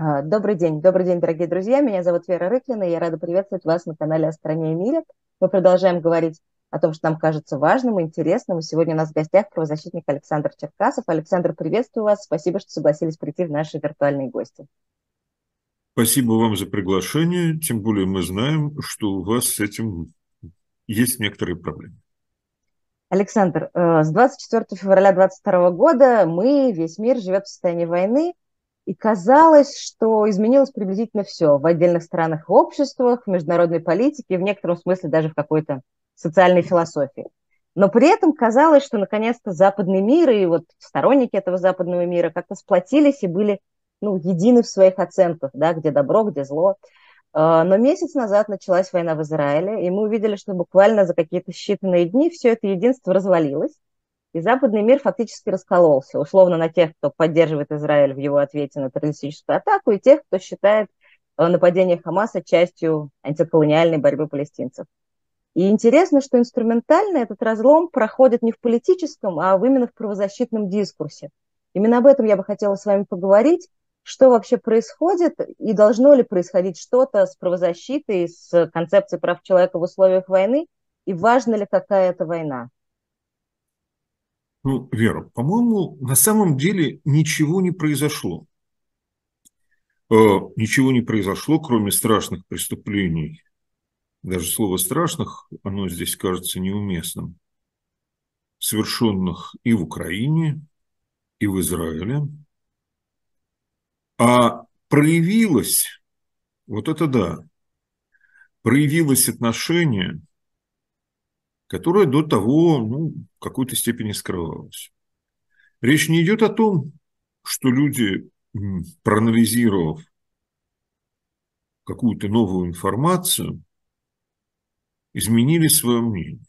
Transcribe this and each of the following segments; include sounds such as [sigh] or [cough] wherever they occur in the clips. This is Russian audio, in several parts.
А, добрый день, добрый день, дорогие друзья. Меня зовут Вера Рыклина, и я рада приветствовать вас на канале «О стране и мире». Мы продолжаем говорить о том, что нам кажется важным, интересным. И сегодня у нас в гостях правозащитник Александр Черкасов. Александр, приветствую вас. Спасибо, что согласились прийти в наши виртуальные гости. Спасибо вам за приглашение. Тем более мы знаем, что у вас с этим есть некоторые проблемы. Александр, э, с 24 февраля 2022 года мы, весь мир живет в состоянии войны, и казалось, что изменилось приблизительно все в отдельных странах и обществах, в международной политике, в некотором смысле даже в какой-то социальной философии. Но при этом казалось, что наконец-то западный мир и вот сторонники этого западного мира как-то сплотились и были ну, едины в своих оценках, да, где добро, где зло. А, но месяц назад началась война в Израиле, и мы увидели, что буквально за какие-то считанные дни все это единство развалилось, и западный мир фактически раскололся, условно на тех, кто поддерживает Израиль в его ответе на террористическую атаку, и тех, кто считает э, нападение Хамаса частью антиколониальной борьбы палестинцев. И интересно, что инструментально этот разлом проходит не в политическом, а именно в правозащитном дискурсе. Именно об этом я бы хотела с вами поговорить. Что вообще происходит и должно ли происходить что-то с правозащитой, с концепцией прав человека в условиях войны, и важна ли какая-то война? Ну, Вера, по-моему, на самом деле ничего не произошло. Э, ничего не произошло, кроме страшных преступлений. Даже слово «страшных», оно здесь кажется неуместным. Совершенных и в Украине, и в Израиле. А проявилось, вот это да, проявилось отношение которая до того ну, в какой-то степени скрывалась. Речь не идет о том, что люди, проанализировав какую-то новую информацию, изменили свое мнение.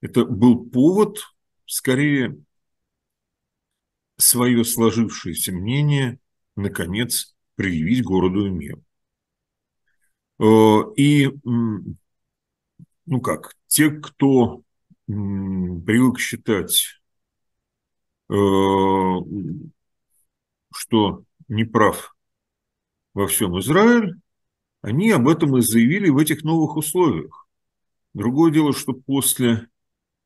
Это был повод, скорее, свое сложившееся мнение, наконец, предъявить городу и миру. Э, и ну как, те, кто привык считать, э, что не прав во всем Израиль, они об этом и заявили в этих новых условиях. Другое дело, что после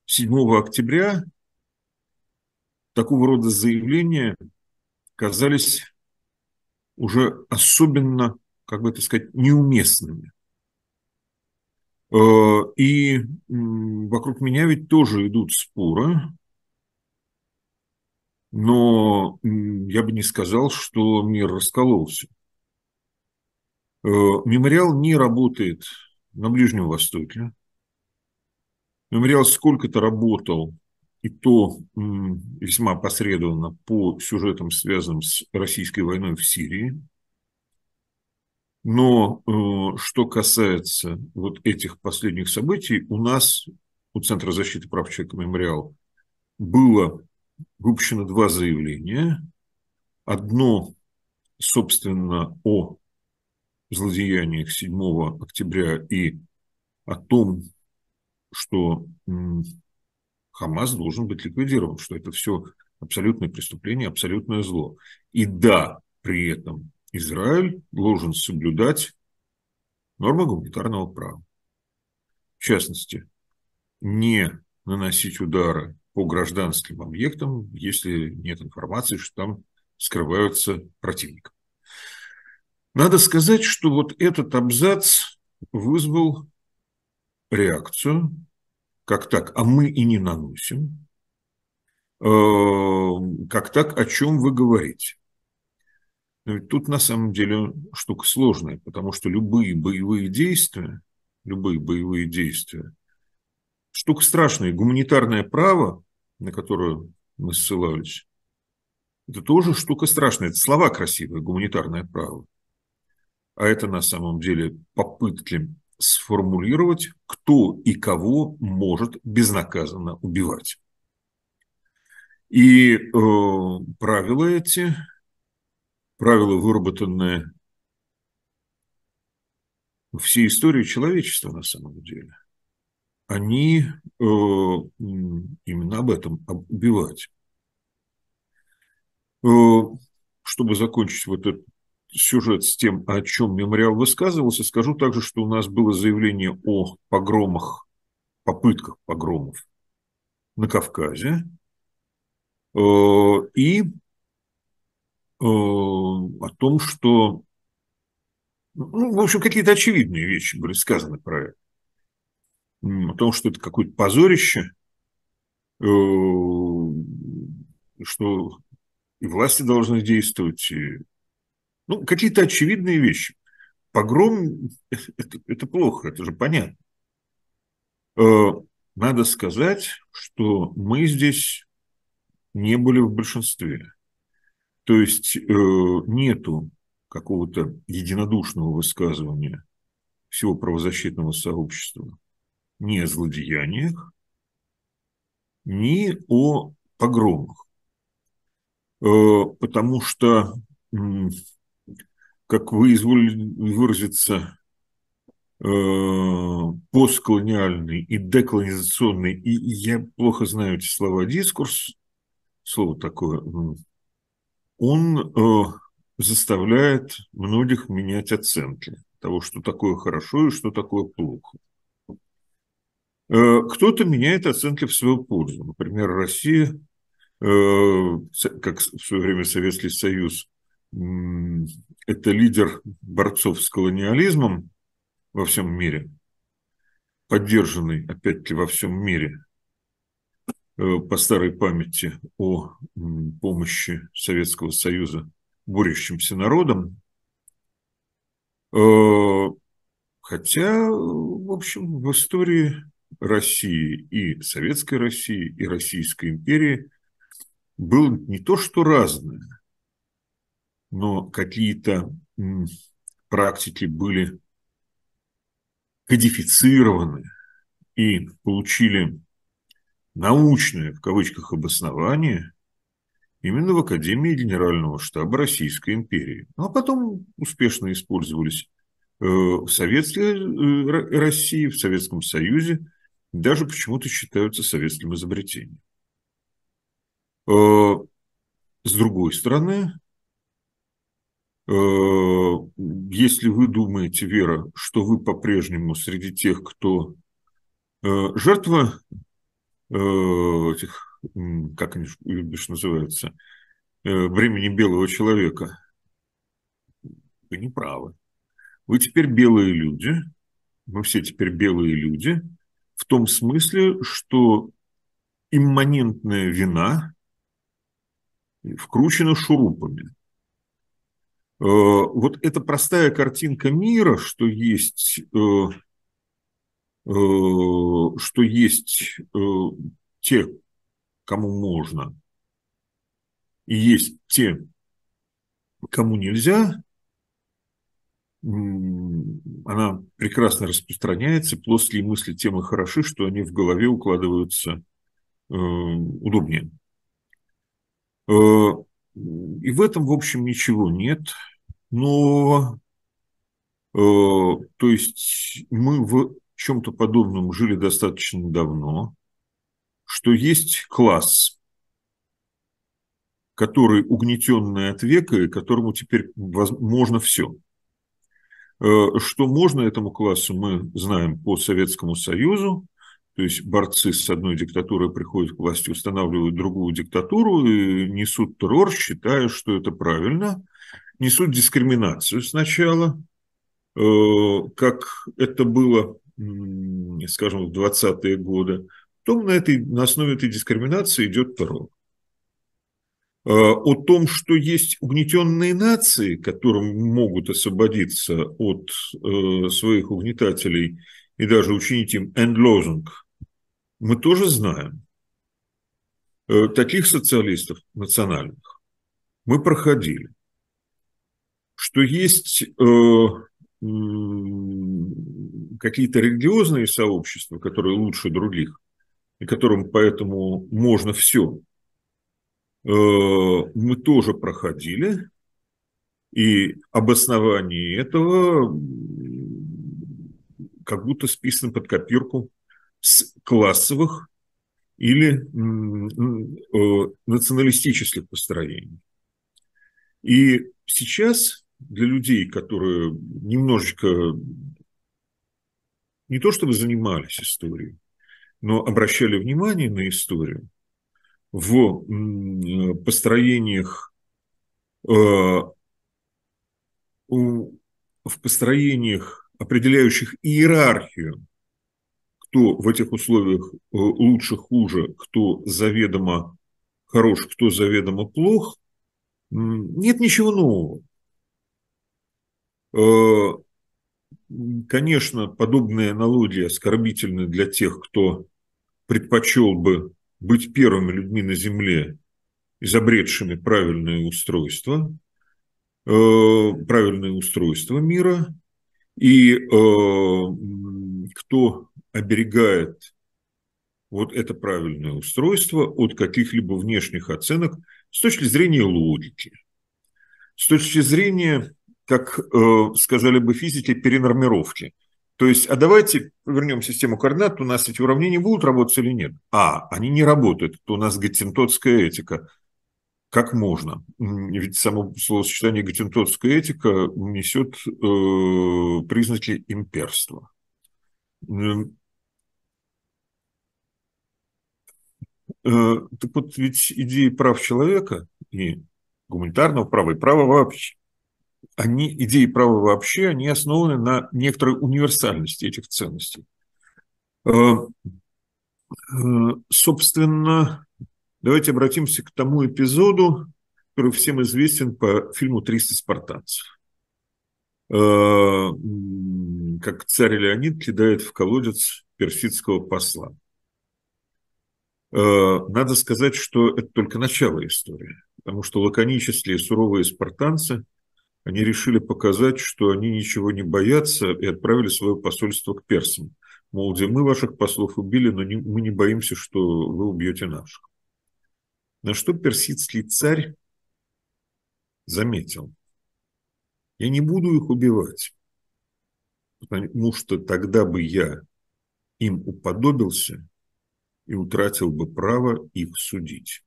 7 октября такого рода заявления казались уже особенно, как бы это сказать, неуместными. Э, и вокруг меня ведь тоже идут споры, но я бы не сказал, что мир раскололся. Э, мемориал не работает на Ближнем Востоке. Мемориал сколько-то работал, и то весьма посредованно по сюжетам, связанным с российской войной в Сирии. Но э, что касается вот этих последних событий, у нас, у Центра защиты прав человека «Мемориал», было выпущено два заявления. Одно, собственно, о злодеяниях 7 октября и о том, что Хамас должен быть ликвидирован, что это все абсолютное преступление, абсолютное зло. И да, при этом Израиль должен соблюдать нормы гуманитарного права. В частности, не наносить удары по гражданским объектам, если нет информации, что там скрываются противники. Надо сказать, что вот этот абзац вызвал реакцию, как так, а мы и не наносим, э, как так, о чем вы говорите. Но ведь тут на самом деле штука сложная, потому что любые боевые действия, любые боевые действия, штука страшная. Гуманитарное право, на которое мы ссылались, это тоже штука страшная. Это слова красивые, гуманитарное право. А это на самом деле попытки сформулировать, кто и кого может безнаказанно убивать. И э, правила эти правила, выработанные всей истории человечества на самом деле, они э, именно об этом убивать. Э, чтобы закончить вот этот сюжет с тем, о чем мемориал высказывался, скажу также, что у нас было заявление о погромах, попытках погромов на Кавказе э, и о том, что, ну, в общем, какие-то очевидные вещи были сказаны про это. О том, что это какое-то позорище, э, что и власти должны действовать, и ну, какие-то очевидные вещи. Погром это, это плохо, это же понятно. Э, надо сказать, что мы здесь не были в большинстве. То есть э, нету какого-то единодушного высказывания всего правозащитного сообщества ни о злодеяниях, ни о погромах. Э, потому что как вы изволили выразиться, э, постколониальный и деколонизационный, и я плохо знаю эти слова, дискурс, слово такое, он э, заставляет многих менять оценки того, что такое хорошо и что такое плохо. Э, кто-то меняет оценки в свою пользу. Например, Россия, как в свое время Советский Союз, это лидер борцов с колониализмом во всем мире, поддержанный, опять-таки, во всем мире э, по старой памяти о помощи Советского Союза борющимся народам. Э, хотя, в общем, в истории России и Советской России, и Российской империи было не то что разное, но какие-то практики были кодифицированы и получили научное, в кавычках, обоснование именно в Академии Генерального штаба Российской империи. Ну, а потом успешно использовались э, в Советской э, России, в Советском Союзе, даже почему-то считаются советским изобретением. Э, с другой стороны, если вы думаете, Вера, что вы по-прежнему среди тех, кто жертва этих, как они бишь называются, времени белого человека, вы не правы. Вы теперь белые люди, мы все теперь белые люди, в том смысле, что имманентная вина вкручена шурупами – Э, вот эта простая картинка мира, что есть, э, э, что есть те, кому можно, и есть те, кому нельзя, она прекрасно распространяется, плоские мысли тем и хороши, что они в голове укладываются удобнее. И в этом, в общем, ничего нет но э, то есть мы в чем-то подобном жили достаточно давно, что есть класс, который угнетенный от века и которому теперь можно все. Э, что можно этому классу, мы знаем по Советскому Союзу, то есть борцы с одной диктатурой приходят к власти, устанавливают другую диктатуру и несут террор, считая, что это правильно, несут дискриминацию сначала, э, как это было, скажем, в 20-е годы. Потом на, этой, на основе этой дискриминации идет террор. Э, о том, что есть угнетенные нации, которым могут освободиться от э, своих угнетателей и даже учинить им эндлозунг, мы тоже знаем. Таких социалистов национальных мы проходили что есть э, какие-то религиозные сообщества, которые лучше других, и которым поэтому можно все, э, мы тоже проходили, и обоснование этого как будто списано под копирку с классовых или э, националистических построений. И сейчас для людей, которые немножечко не то чтобы занимались историей, но обращали внимание на историю в построениях э, в построениях, определяющих иерархию, кто в этих условиях э, лучше, хуже, кто заведомо хорош, кто заведомо плох, нет ничего нового. Конечно, подобные аналогии оскорбительны для тех, кто предпочел бы быть первыми людьми на Земле, изобретшими правильное устройство, э, правильное устройство мира, и э, кто оберегает вот это правильное устройство от каких-либо внешних оценок с точки зрения логики, с точки зрения, как э, сказали бы физики, перенормировки. То есть, а давайте вернем систему координат, у нас эти уравнения будут работать или нет? А, они не работают, это у нас геттентотская этика. Как можно? Ведь само словосочетание геттентотская этика несет э, признаки имперства. Э, так вот, ведь идеи прав человека и гуманитарного права, и права вообще, они, идеи права вообще, они основаны на некоторой универсальности этих ценностей. Э, э, собственно, давайте обратимся к тому эпизоду, который всем известен по фильму «300 спартанцев». Как царь Леонид кидает в колодец персидского посла. Э, надо сказать, что это только начало истории, потому что лаконические суровые спартанцы, они решили показать, что они ничего не боятся и отправили свое посольство к персам. Мол, где мы ваших послов убили, но не, мы не боимся, что вы убьете наших. На что персидский царь заметил, я не буду их убивать, потому что тогда бы я им уподобился и утратил бы право их судить.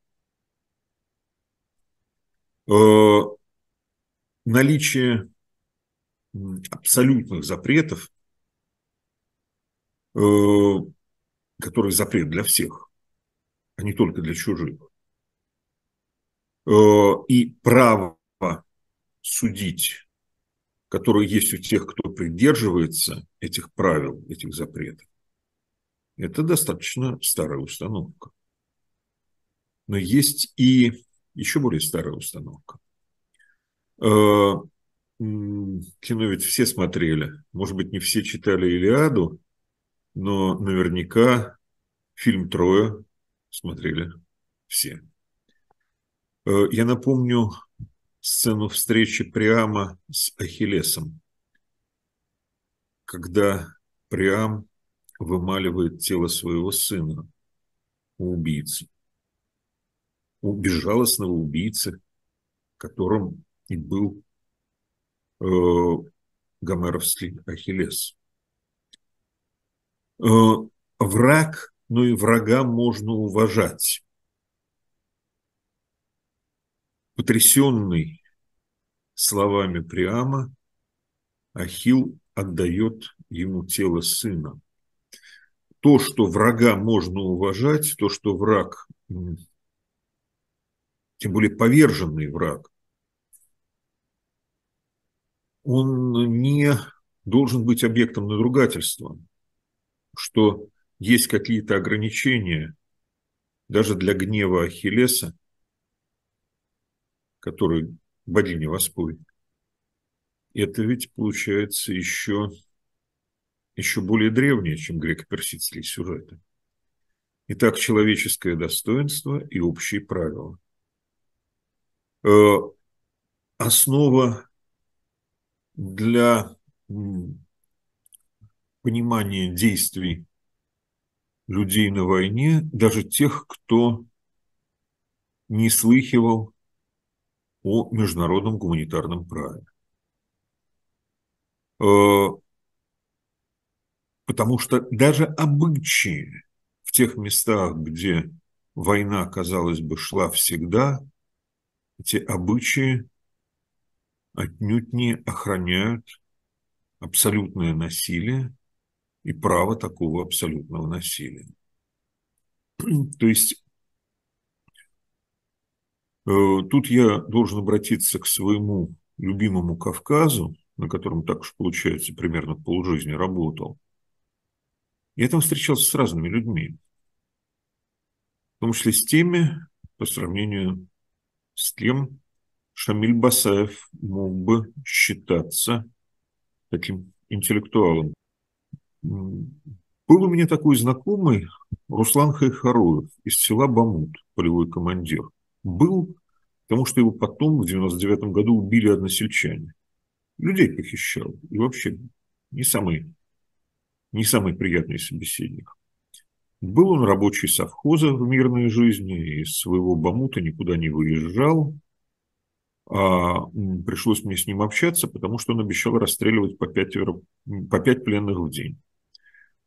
Наличие абсолютных запретов, э, который запрет для всех, а не только для чужих, э, и право судить, которое есть у тех, кто придерживается этих правил, этих запретов, это достаточно старая установка. Но есть и еще более старая установка. Э, кино ведь все смотрели. Может быть, не все читали «Илиаду», но наверняка фильм «Трое» смотрели все. Э, я напомню сцену встречи Приама с Ахиллесом, когда Приам вымаливает тело своего сына у убийцы, у безжалостного убийцы, которым и был э, гомеровский Ахиллес. Э, враг, но и врага можно уважать. Потрясенный словами Приама, Ахил отдает ему тело сына то, что врага можно уважать, то, что враг, тем более поверженный враг, он не должен быть объектом надругательства, что есть какие-то ограничения даже для гнева Ахиллеса, который богиня воспой. Это ведь получается еще еще более древние, чем греко-персидские сюжеты. Итак, человеческое достоинство и общие правила. Э, основа для понимания действий людей на войне, даже тех, кто не слыхивал о международном гуманитарном праве. Э, Потому что даже обычаи в тех местах, где война, казалось бы, шла всегда, эти обычаи отнюдь не охраняют абсолютное насилие и право такого абсолютного насилия. [clears throat] То есть э, тут я должен обратиться к своему любимому Кавказу, на котором так уж получается примерно полжизни работал. Я там встречался с разными людьми, в том числе с теми, по сравнению с тем, Шамиль Басаев мог бы считаться таким интеллектуалом. Был у меня такой знакомый Руслан Хайхаруев из села Бамут, полевой командир. Был, потому что его потом в 99 году убили односельчане. Людей похищал. И вообще не самый, не самый приятный собеседник. Был он рабочий совхоза в мирной жизни, из своего Бамута никуда не выезжал. А пришлось мне с ним общаться, потому что он обещал расстреливать по пять, по пять пленных в день.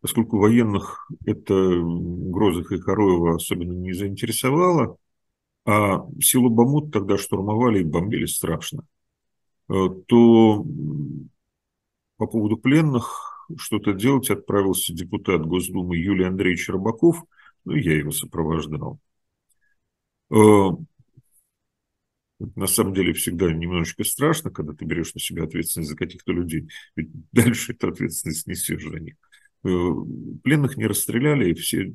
Поскольку военных это Грозых и Хороева особенно не заинтересовало, а село Бамут тогда штурмовали и бомбили страшно, э, то по поводу пленных что-то делать отправился депутат Госдумы Юлий Андреевич Рыбаков, ну, я его сопровождал. На самом деле всегда немножечко страшно, когда ты берешь на себя ответственность за каких-то людей, ведь [laughs] дальше эту ответственность несешь за них. Э, пленных не расстреляли, и все,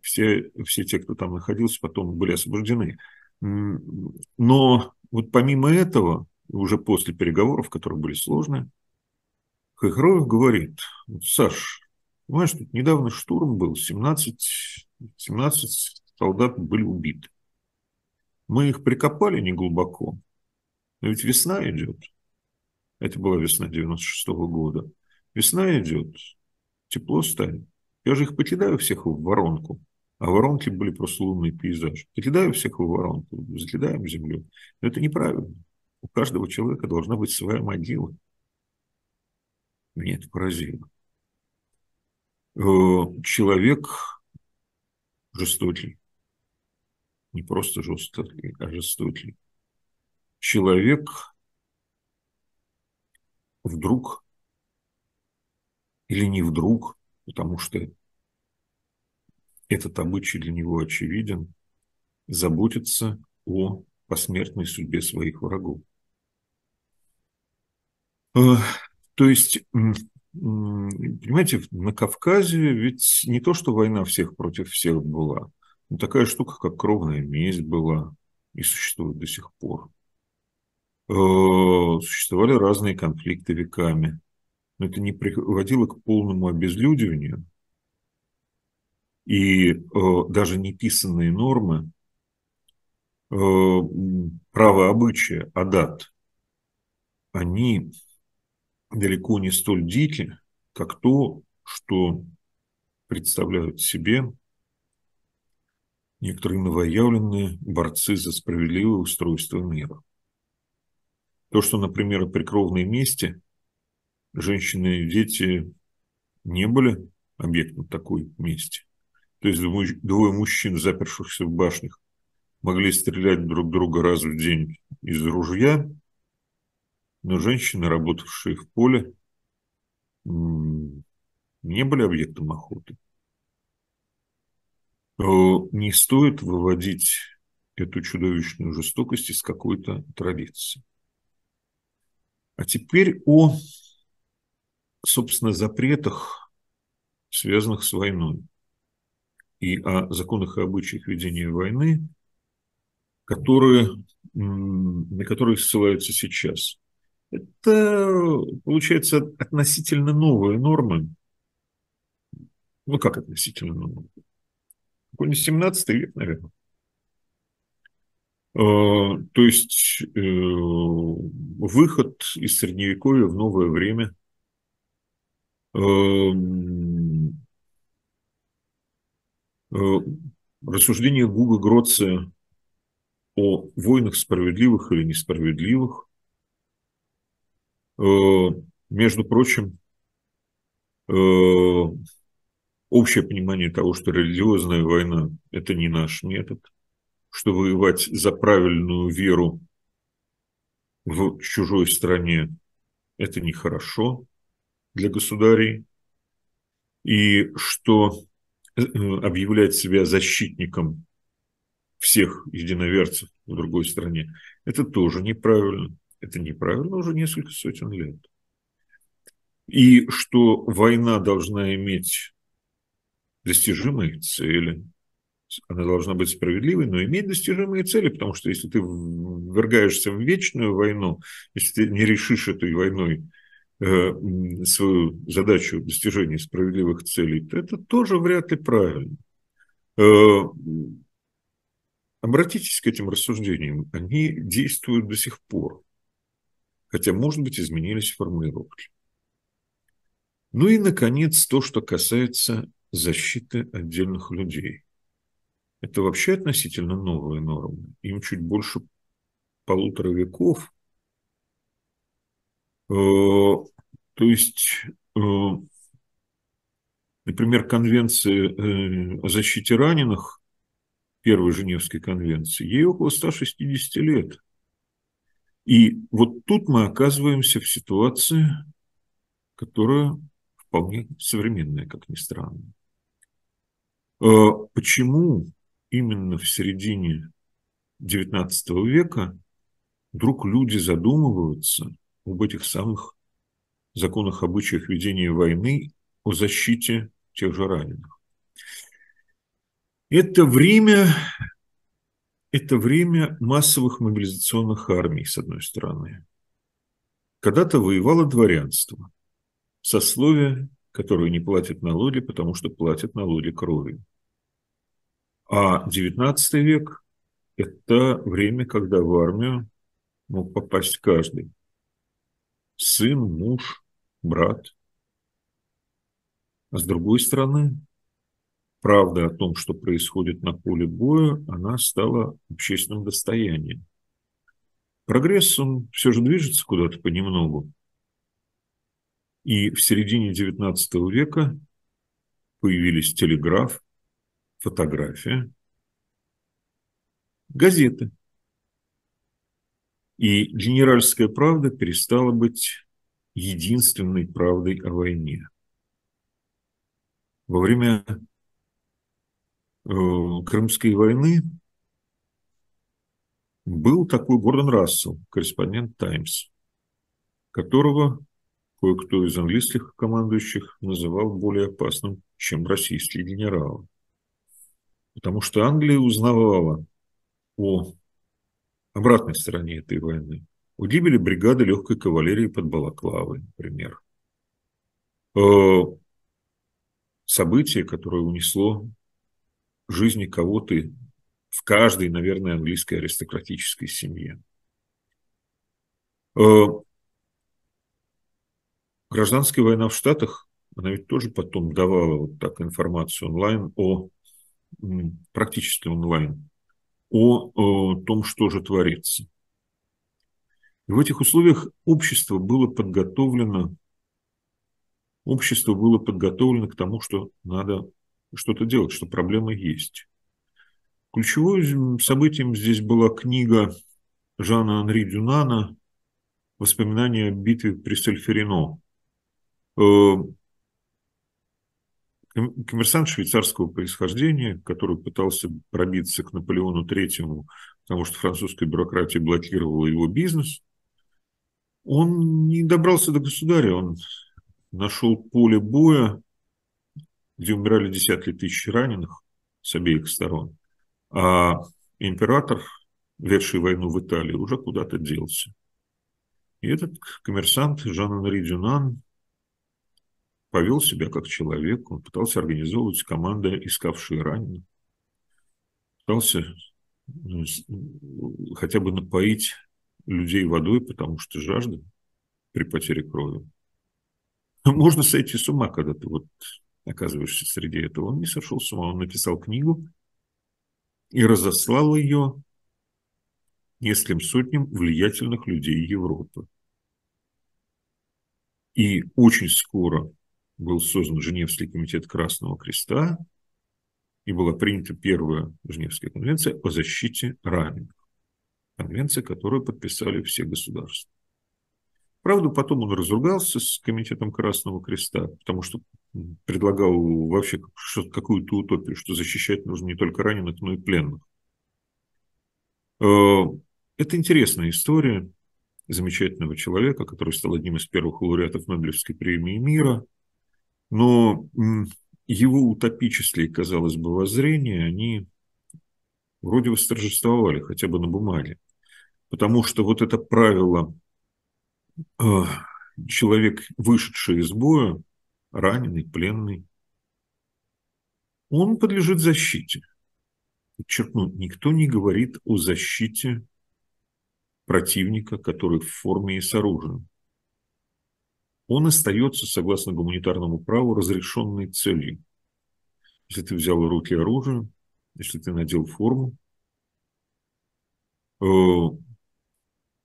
все, все те, кто там находился, потом были освобождены. Но вот помимо этого, уже после переговоров, которые были сложные, Хайхроев говорит, Саш, понимаешь, тут недавно штурм был, 17, 17 солдат были убиты. Мы их прикопали не глубоко, но ведь весна идет. Это была весна 96 -го года. Весна идет, тепло станет. Я же их покидаю всех в воронку. А воронки были просто лунный пейзаж. Покидаю всех в воронку, закидаем землю. Но это неправильно. У каждого человека должна быть своя могила. Меня это поразило. Э, человек жестокий. Не просто жестокий, а жестокий. Человек вдруг или не вдруг, потому что этот обычай для него очевиден, заботится о посмертной судьбе своих врагов. Э, то есть, понимаете, на Кавказе ведь не то, что война всех против всех была, но такая штука, как кровная месть была и существует до сих пор. Э, существовали разные конфликты веками но это не приводило к полному обезлюдиванию. И э, даже неписанные нормы э, права обычая, адат, они далеко не столь дики, как то, что представляют себе некоторые новоявленные борцы за справедливое устройство мира. То, что, например, при кровной мести женщины и дети не были объектом такой мести. То есть двое мужчин, запершихся в башнях, могли стрелять друг друга раз в день из ружья, но женщины, работавшие в поле, не были объектом охоты. Не стоит выводить эту чудовищную жестокость из какой-то традиции. А теперь о собственно, запретах, связанных с войной, и о законах и обычаях ведения войны, которые, на которые ссылаются сейчас. Это, получается, относительно новые нормы. Ну, как относительно новые? Какой-нибудь 17 век, наверное. То есть э, выход из Средневековья в новое время – Эм, э, рассуждение Гуга Гроция о войнах справедливых или несправедливых. Э, между прочим, э, общее понимание того, что религиозная война – это не наш метод, что воевать за правильную веру в чужой стране – это нехорошо для государей, и что э, объявлять себя защитником всех единоверцев в другой стране, это тоже неправильно. Это неправильно уже несколько сотен лет. И что война должна иметь достижимые цели, она должна быть справедливой, но иметь достижимые цели, потому что если ты ввергаешься в вечную войну, если ты не решишь этой войной э, свою задачу достижения справедливых целей, то это тоже вряд ли правильно. Э, обратитесь к этим рассуждениям, они действуют до сих пор, хотя, может быть, изменились формулировки. Ну и, наконец, то, что касается защиты отдельных людей. Это вообще относительно новые нормы. Им чуть больше полутора веков. Э, то есть, э, например, конвенция э, о защите раненых, первой Женевской конвенции, ей около 160 лет. И вот тут мы оказываемся в ситуации, которая вполне современная, как ни странно. Почему именно в середине XIX века вдруг люди задумываются об этих самых законах, обычаях ведения войны, о защите тех же раненых. Это время, это время массовых мобилизационных армий, с одной стороны. Когда-то воевало дворянство, сословие, которое не платит налоги, потому что платят налоги кровью. А XIX век – это время, когда в армию мог попасть каждый. Сын, муж, брат. А с другой стороны, правда о том, что происходит на поле боя, она стала общественным достоянием. Прогресс, он все же движется куда-то понемногу. И в середине XIX века появились телеграф, фотография, газеты. И генеральская правда перестала быть единственной правдой о войне. Во время э, Крымской войны был такой Гордон Рассел, корреспондент «Таймс», которого кое-кто из английских командующих называл более опасным, чем российские генералы. Потому что Англия узнавала о обратной стороне этой войны. О гибели бригады легкой кавалерии под Балаклавой, например. Событие, которое унесло жизни кого-то в каждой, наверное, английской аристократической семье. Гражданская война в Штатах, она ведь тоже потом давала вот так информацию онлайн о практически онлайн, о, о том, что же творится. И в этих условиях общество было подготовлено, общество было подготовлено к тому, что надо что-то делать, что проблема есть. Ключевым событием здесь была книга Жана Анри Дюнана «Воспоминания о битве при Сальферино». Э, коммерсант швейцарского происхождения, который пытался пробиться к Наполеону Третьему, потому что французская бюрократия блокировала его бизнес, он не добрался до государя, он нашел поле боя, где умирали десятки тысяч раненых с обеих сторон, а император, ведший войну в Италии, уже куда-то делся. И этот коммерсант Жан-Анри Дюнан повел себя как человек, он пытался организовывать команды, искавшие раненых, пытался ну, хотя бы напоить людей водой, потому что жажда при потере крови. Можно сойти с ума, когда ты вот оказываешься среди этого. Он не сошел с ума, он написал книгу и разослал ее нескольким сотням влиятельных людей Европы. И очень скоро был создан Женевский комитет Красного Креста, и была принята первая Женевская конвенция о защите раненых. Конвенция, которую подписали все государства. Правда, потом он разругался с Комитетом Красного Креста, потому что предлагал вообще какую-то утопию, что защищать нужно не только раненых, но и пленных. Э, это интересная история замечательного человека, который стал одним из первых лауреатов Нобелевской премии мира. Но его утопические, казалось бы, воззрения, они вроде восторжествовали хотя бы на бумаге. Потому что вот это правило э, человек, вышедший из боя, раненый, пленный, он подлежит защите. Подчеркну, никто не говорит о защите противника, который в форме и с оружием. Он остается, согласно гуманитарному праву, разрешенной целью. Если ты взял в руки оружие, если ты надел форму, э,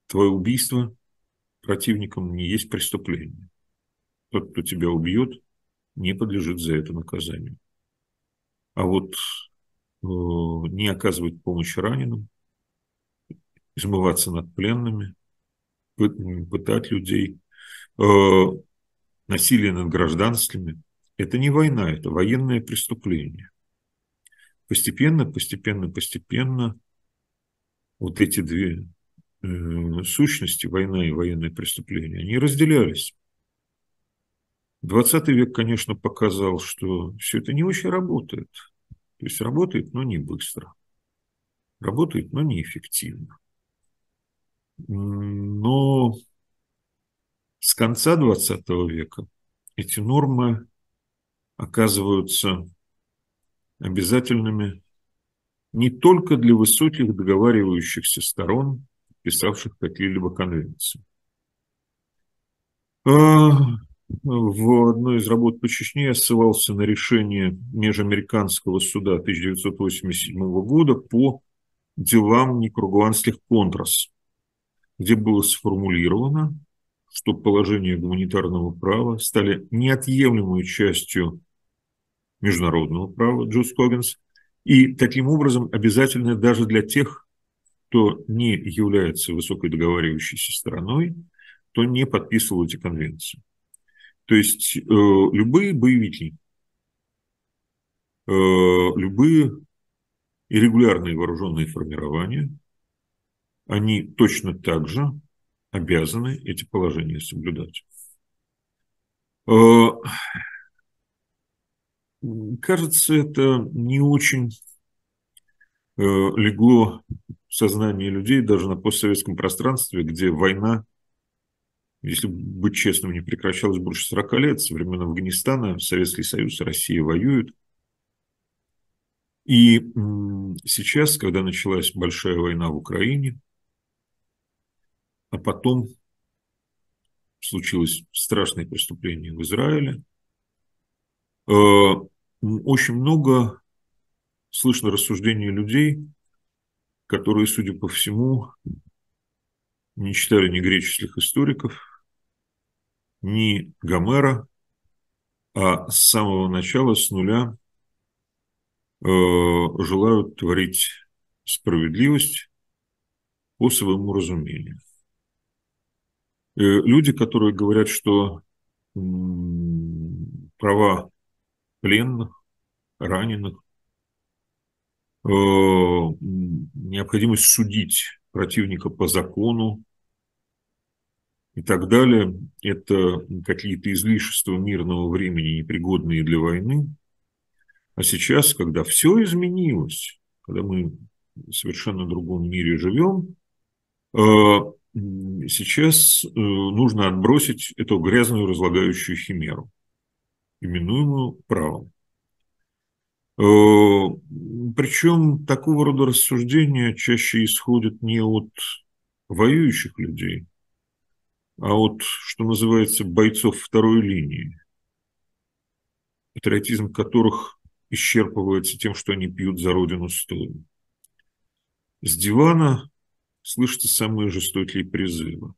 твое убийство противником не есть преступление. Тот, кто тебя убьет, не подлежит за это наказанию. А вот э, не оказывать помощь раненым, измываться над пленными, пытать людей, э, насилие над гражданскими. Это не война, это военное преступление. Постепенно, постепенно, постепенно вот эти две э, сущности, война и военное преступление, они разделялись. 20 век, конечно, показал, что все это не очень работает. То есть работает, но не быстро. Работает, но неэффективно. Но с конца 20 века эти нормы оказываются обязательными не только для высоких договаривающихся сторон, писавших какие-либо конвенции. А, в одной из работ по Чечне я ссылался на решение Межамериканского суда 1987 года по делам никругуанских контрас, где было сформулировано, что положения гуманитарного права стали неотъемлемой частью международного права, Джуз Когенс, и таким образом обязательны даже для тех, кто не является высокой договаривающейся стороной, кто не подписывал эти конвенции. То есть э, любые боевики, э, любые иррегулярные вооруженные формирования, они точно так же обязаны эти положения соблюдать. Э, кажется, это не очень э, легло в сознание людей даже на постсоветском пространстве, где война если быть честным, не прекращалось больше 40 лет. Со времен Афганистана Советский Союз Россия воюют. И сейчас, когда началась большая война в Украине, а потом случилось страшное преступление в Израиле, э, очень много слышно рассуждений людей, которые, судя по всему, не читали ни греческих историков, не Гомера, а с самого начала, с нуля э, желают творить справедливость по своему разумению. Э, люди, которые говорят, что права пленных, раненых, э, необходимость судить противника по закону, и так далее, это какие-то излишества мирного времени, непригодные для войны. А сейчас, когда все изменилось, когда мы в совершенно другом мире живем, э, сейчас э, нужно отбросить эту грязную разлагающую химеру, именуемую правом. Э, Причем такого рода рассуждения чаще исходят не от воюющих людей, а вот, что называется, бойцов второй линии, патриотизм которых исчерпывается тем, что они пьют за родину стоя. С дивана слышатся самые жестокие призывы.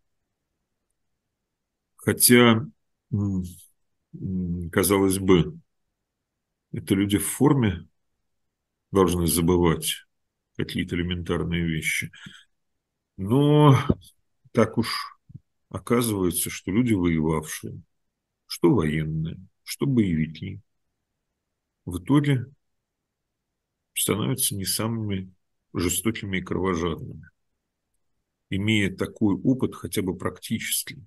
Хотя, казалось бы, это люди в форме должны забывать какие-то элементарные вещи. Но так уж оказывается, что люди воевавшие, что военные, что боевики, в итоге становятся не самыми жестокими и кровожадными. Имея такой опыт хотя бы практически,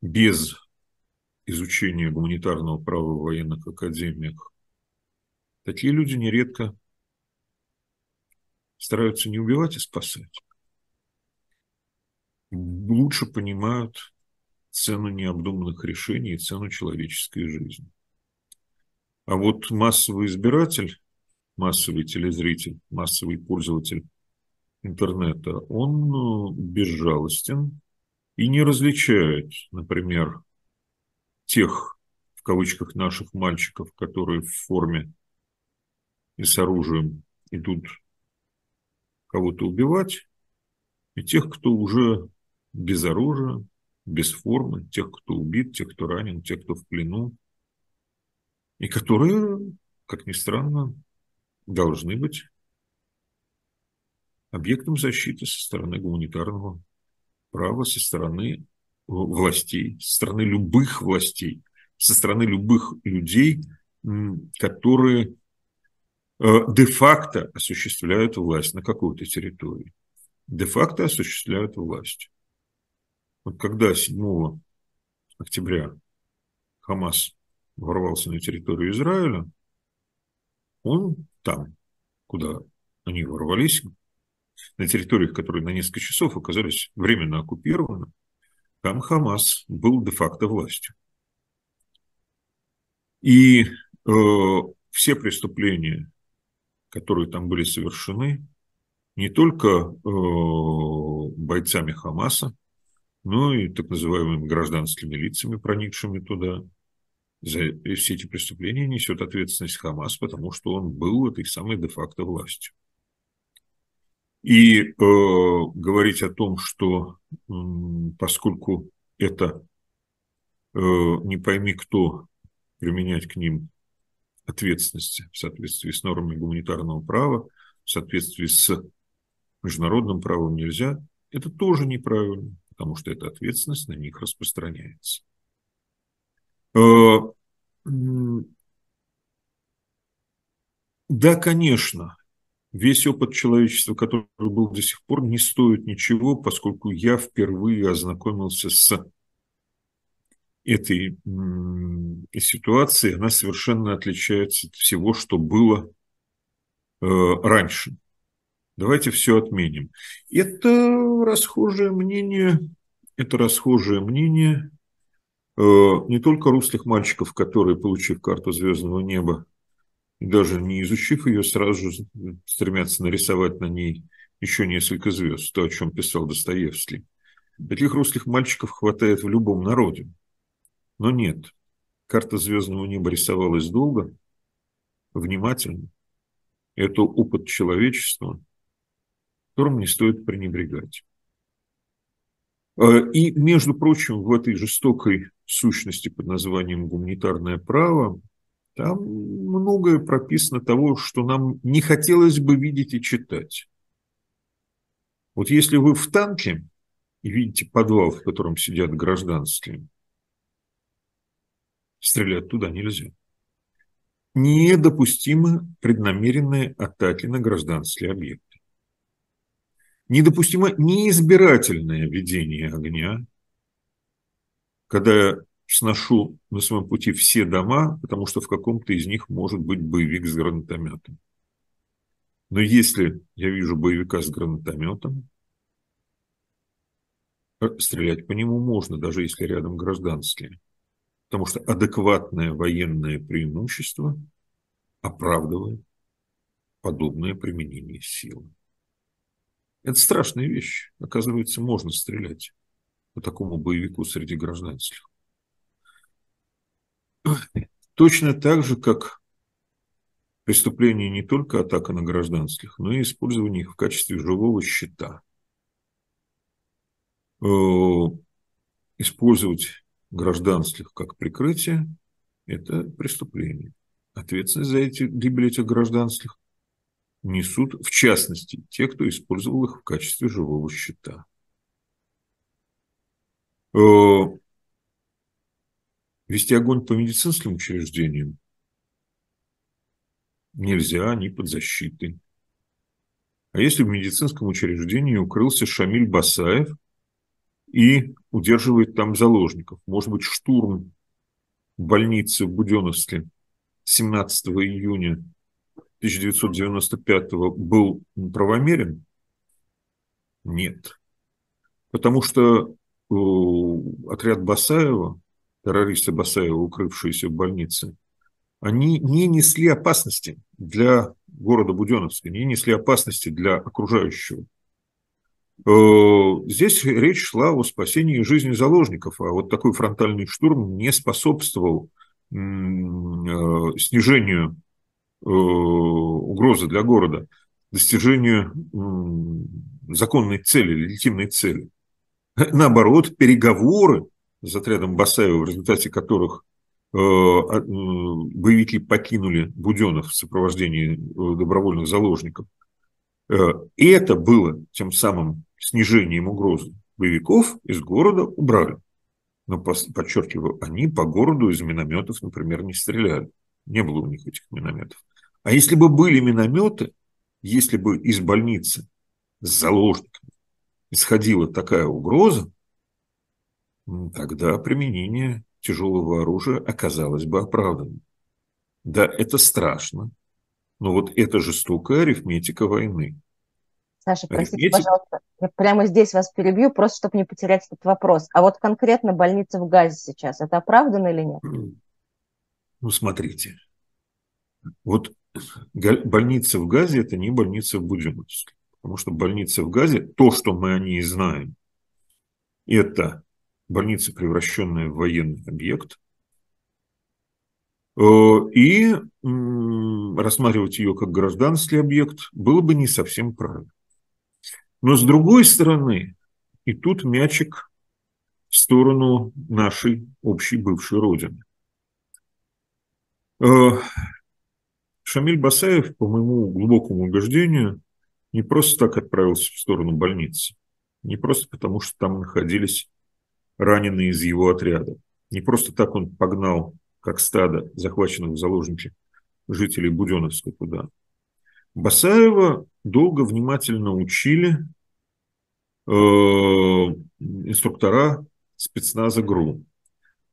без изучения гуманитарного права в военных академиях, такие люди нередко стараются не убивать, а спасать. Лучше понимают цену необдуманных решений и цену человеческой жизни. А вот массовый избиратель, массовый телезритель, массовый пользователь интернета, он э, безжалостен и не различает, например, тех, в кавычках, наших мальчиков, которые в форме и с оружием идут кого-то убивать, и тех, кто уже без оружия, без формы, тех, кто убит, тех, кто ранен, тех, кто в плену, и которые, как ни странно, должны быть объектом защиты со стороны гуманитарного права, со стороны властей, со стороны любых властей, со стороны любых людей, которые э, де-факто осуществляют власть на какой-то территории. Де-факто осуществляют власть. Вот когда 7 октября Хамас ворвался на территорию Израиля, он там, куда они ворвались, на территориях, которые на несколько часов оказались временно оккупированы, там Хамас был де-факто властью. И э, все преступления, которые там были совершены, не только э, бойцами Хамаса, но и так называемыми гражданскими лицами, проникшими туда. За все эти преступления несет ответственность Хамас, потому что он был этой самой де-факто властью. И э, говорить о том, что э, поскольку это э, не пойми кто применять к ним ответственности в соответствии с нормами гуманитарного права, в соответствии с международным правом нельзя, это тоже неправильно, потому что эта ответственность на них распространяется. Э, да, конечно, весь опыт человечества, который был до сих пор, не стоит ничего, поскольку я впервые ознакомился с этой ситуацией. Она совершенно отличается от всего, что было э, раньше. Давайте все отменим. Это расхожее мнение, это расхожее мнение э, не только русских мальчиков, которые, получив карту звездного неба, даже не изучив ее, сразу же стремятся нарисовать на ней еще несколько звезд, то, о чем писал Достоевский. Таких русских мальчиков хватает в любом народе. Но нет, карта звездного неба рисовалась долго, внимательно. Это опыт человечества, которым не стоит пренебрегать. А, и, между прочим, в этой жестокой сущности под названием гуманитарное право там многое прописано того, что нам не хотелось бы видеть и читать. Вот если вы в танке и видите подвал, в котором сидят гражданские, стрелять туда нельзя. Недопустимы преднамеренные атаки на гражданские объекты. Недопустимо неизбирательное ведение огня, когда сношу на своем пути все дома, потому что в каком-то из них может быть боевик с гранатометом. Но если я вижу боевика с гранатометом, э, стрелять по нему можно, даже если рядом гражданские. Потому что адекватное военное преимущество оправдывает подобное применение силы. Это страшная вещь. Оказывается, можно стрелять по такому боевику среди гражданских. Точно так же, как преступление не только атака на гражданских, но и использование их в качестве живого щита. Э, использовать гражданских как прикрытие – это преступление. Ответственность за эти, гибель этих гражданских несут, в частности, те, кто использовал их в качестве живого щита. Вести огонь по медицинским учреждениям нельзя, они под защитой. А если в медицинском учреждении укрылся Шамиль Басаев и удерживает там заложников, может быть, штурм больницы в Буденовске 17 июня 1995 был правомерен? Нет. Потому что э, отряд Басаева, террористы Басаева, укрывшиеся в больнице, они не несли опасности для города Буденовска, не несли опасности для окружающего. Э, здесь речь шла о спасении жизни заложников, а вот такой фронтальный штурм не способствовал э, снижению э, угрозы для города, достижению законной цели, легитимной цели. Наоборот, переговоры с отрядом Басаева, в результате которых боевики покинули Буденов в сопровождении добровольных заложников, и это было тем самым снижением угрозы боевиков из города убрали. Но, подчеркиваю, они по городу из минометов, например, не стреляли. Не было у них этих минометов. А если бы были минометы, если бы из больницы с заложниками исходила такая угроза, тогда применение тяжелого оружия оказалось бы оправданным. Да, это страшно, но вот это жестокая арифметика войны. Саша, простите, пожалуйста, я прямо здесь вас перебью, просто чтобы не потерять этот вопрос. А вот конкретно больница в Газе сейчас, это оправдано или нет? Ну, смотрите. Вот больница в Газе – это не больница в Буденновске. Потому что больница в Газе, то, что мы о ней знаем, это больница, превращенная в военный объект. Э, и рассматривать ее как гражданский объект было бы не совсем правильно. Но с другой стороны, и тут мячик в сторону нашей общей бывшей Родины. Э, Шамиль Басаев, по моему глубокому убеждению, не просто так отправился в сторону больницы. Не просто потому, что там находились раненые из его отряда. Не просто так он погнал, как стадо захваченных в заложники жителей Буденовска туда. Басаева долго внимательно учили э, инструктора спецназа ГРУ.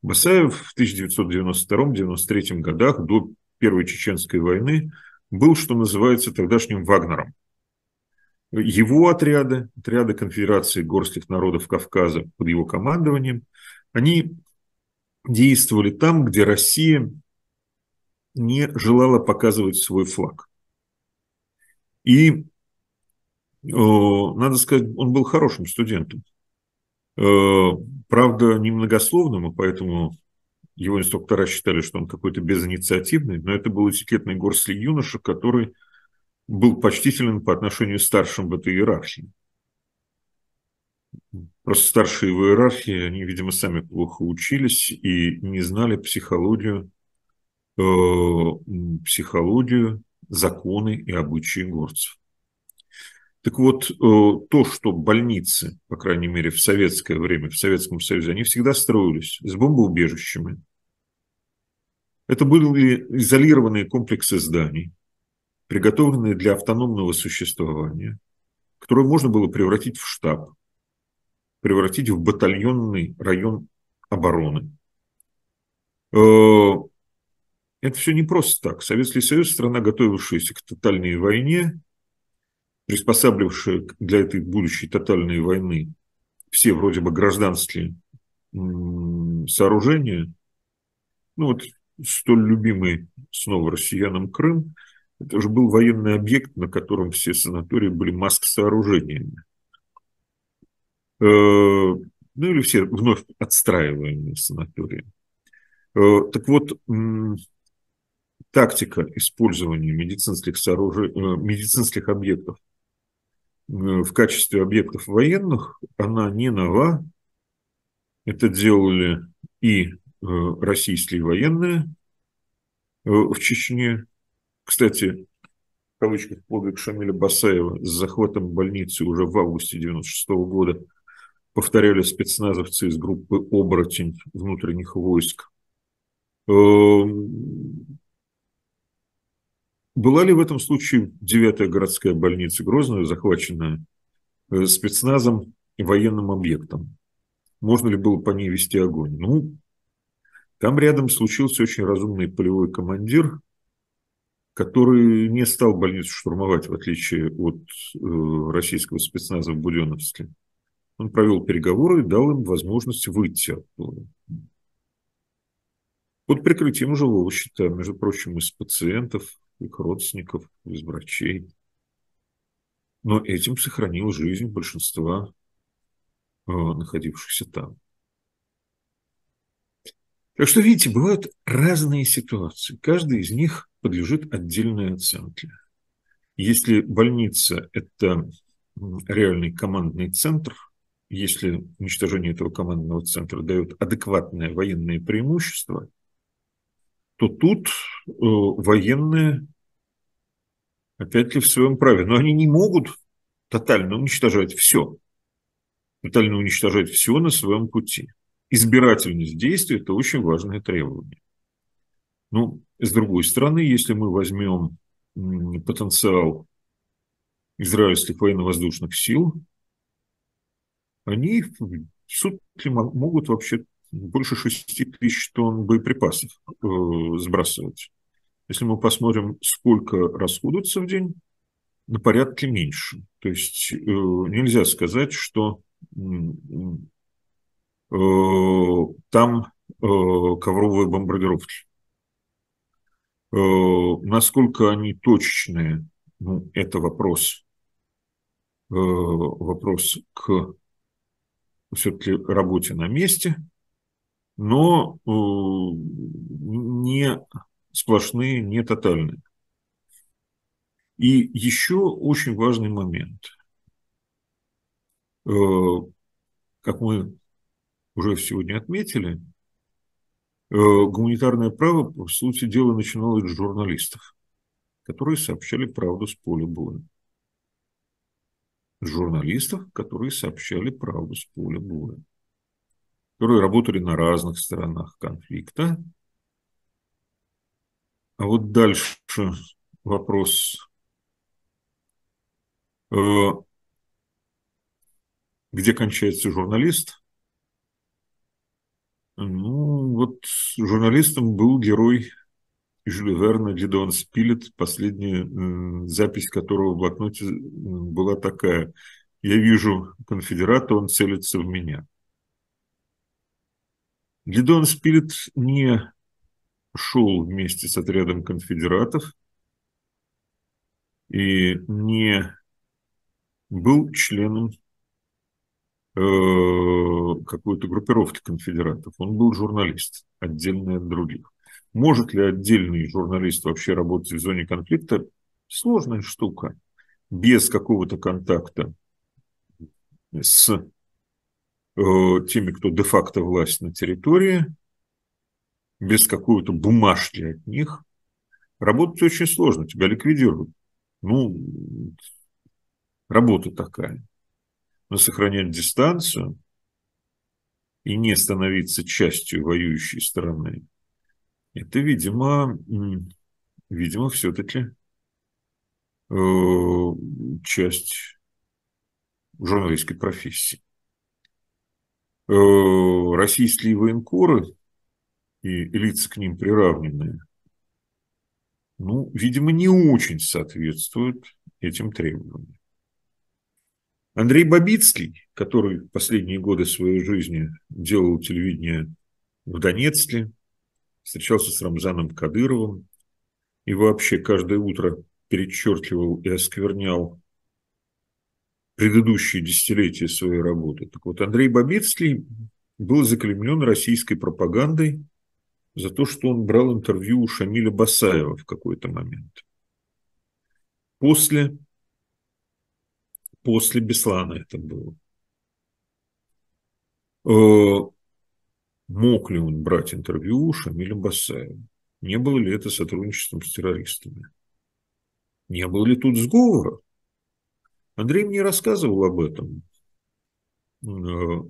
Басаев в 1992-1993 годах, до Первой Чеченской войны, был, что называется, тогдашним Вагнером. Его отряды, отряды Конфедерации горских народов Кавказа под его командованием, они действовали там, где Россия не желала показывать свой флаг. И, надо сказать, он был хорошим студентом. Правда, немногословным, и поэтому его инструктора считали, что он какой-то безинициативный, но это был этикетный горский юноша, который был почтителен по отношению к старшим в этой иерархии. Просто старшие в иерархии, они, видимо, сами плохо учились и не знали психологию, э, психологию законы и обычаи горцев. Так вот, э, то, что больницы, по крайней мере, в советское время, в Советском Союзе, они всегда строились с бомбоубежищами. Это были изолированные комплексы зданий, приготовленные для автономного существования, которые можно было превратить в штаб, превратить в батальонный район обороны. Э, это все не просто так. Советский Союз – страна, готовившаяся к тотальной войне, приспосабливавшая для этой будущей тотальной войны все вроде бы гражданские сооружения. Ну вот столь любимый снова россиянам Крым, это же был военный объект, на котором все санатории были маск-сооружениями. Э, ну или все вновь отстраиваемые санатории. Э, так вот, тактика использования медицинских, сооружений, э, медицинских объектов в качестве объектов военных, она не нова. Это делали и российские военные в Чечне. Кстати, в кавычках, подвиг Шамиля Басаева с захватом больницы уже в августе 1996 года повторяли спецназовцы из группы «Оборотень» внутренних войск. Эм, была ли в этом случае девятая городская больница Грозная, захваченная э, спецназом и военным объектом? Можно ли было по ней вести огонь? Ну, там рядом случился очень разумный полевой командир, который не стал больницу штурмовать, в отличие от э, российского спецназа в Буденовске. Он провел переговоры и дал им возможность выйти оттуда. Под прикрытием жилого счета, между прочим, из пациентов, их родственников, из врачей. Но этим сохранил жизнь большинства э, находившихся там. Так что, видите, бывают разные ситуации. Каждая из них подлежит отдельной оценке. Если больница – это реальный командный центр, если уничтожение этого командного центра дает адекватное военное преимущество, то тут э, военные опять ли в своем праве. Но они не могут тотально уничтожать все. Тотально уничтожать все на своем пути избирательность действий – это очень важное требование. Ну, с другой стороны, если мы возьмем потенциал израильских военно-воздушных сил, они в сутки могут вообще больше 6 тысяч тонн боеприпасов э, сбрасывать. Если мы посмотрим, сколько расходуется в день, на порядке меньше. То есть э, нельзя сказать, что Э, там ковровые бомбардировки. Э, насколько они точечные, ну, это вопрос, вопрос к все-таки работе на месте, но не сплошные, не тотальные. И еще очень важный момент. Как мы уже сегодня отметили, э, гуманитарное право, по сути дела, начиналось с журналистов, которые сообщали правду с поля боя. Журналистов, которые сообщали правду с поля боя. Которые работали на разных сторонах конфликта. А вот дальше вопрос. Э, где кончается журналист? Ну, вот журналистом был герой Жюля Верна Гидеон Спилет, последняя запись которого в блокноте была такая. «Я вижу конфедерата, он целится в меня». Гидеон Спилет не шел вместе с отрядом конфедератов и не был членом какой-то группировки конфедератов. Он был журналист, отдельный от других. Может ли отдельный журналист вообще работать в зоне конфликта? Сложная штука. Без какого-то контакта с э, теми, кто де-факто власть на территории, без какой-то бумажки от них, работать очень сложно, тебя ликвидируют. Ну, работа такая но сохранять дистанцию и не становиться частью воюющей стороны, это, видимо, видимо, все-таки э, часть журналистской профессии. Э, российские военкоры и лица к ним приравненные, ну, видимо, не очень соответствуют этим требованиям. Андрей Бабицкий, который последние годы своей жизни делал телевидение в Донецке, встречался с Рамзаном Кадыровым и вообще каждое утро перечеркивал и осквернял предыдущие десятилетия своей работы. Так вот, Андрей Бабицкий был заклемлен российской пропагандой за то, что он брал интервью у Шамиля Басаева в какой-то момент. После после Беслана это было. Э, мог ли он брать интервью у Шамиля Басаева? Не было ли это сотрудничеством с террористами? Не было ли тут сговора? Андрей мне рассказывал об этом. Э,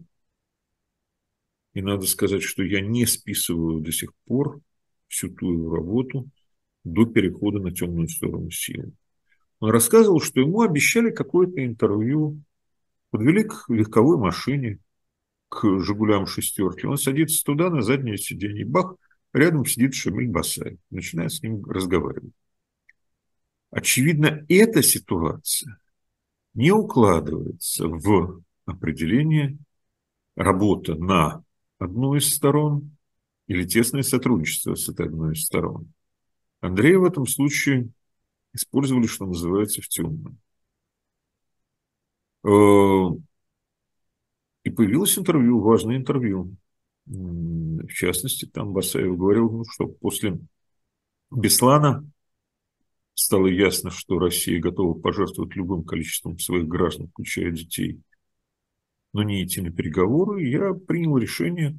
и надо сказать, что я не списываю до сих пор всю ту работу до перехода на темную сторону силы. Он рассказывал, что ему обещали какое-то интервью, подвели к легковой машине, к «Жигулям» шестерки. Он садится туда, на заднее сиденье, бах, рядом сидит Шамиль Басаев, начинает с ним разговаривать. Очевидно, эта ситуация не укладывается в определение работа на одну из сторон или тесное сотрудничество с этой одной из сторон. Андрей в этом случае использовали, что называется, в темном. Э, и появилось интервью, важное интервью. В частности, там Басаев говорил, ну, что после Беслана стало ясно, что Россия готова пожертвовать любым количеством своих граждан, включая детей, но не идти на переговоры, я принял решение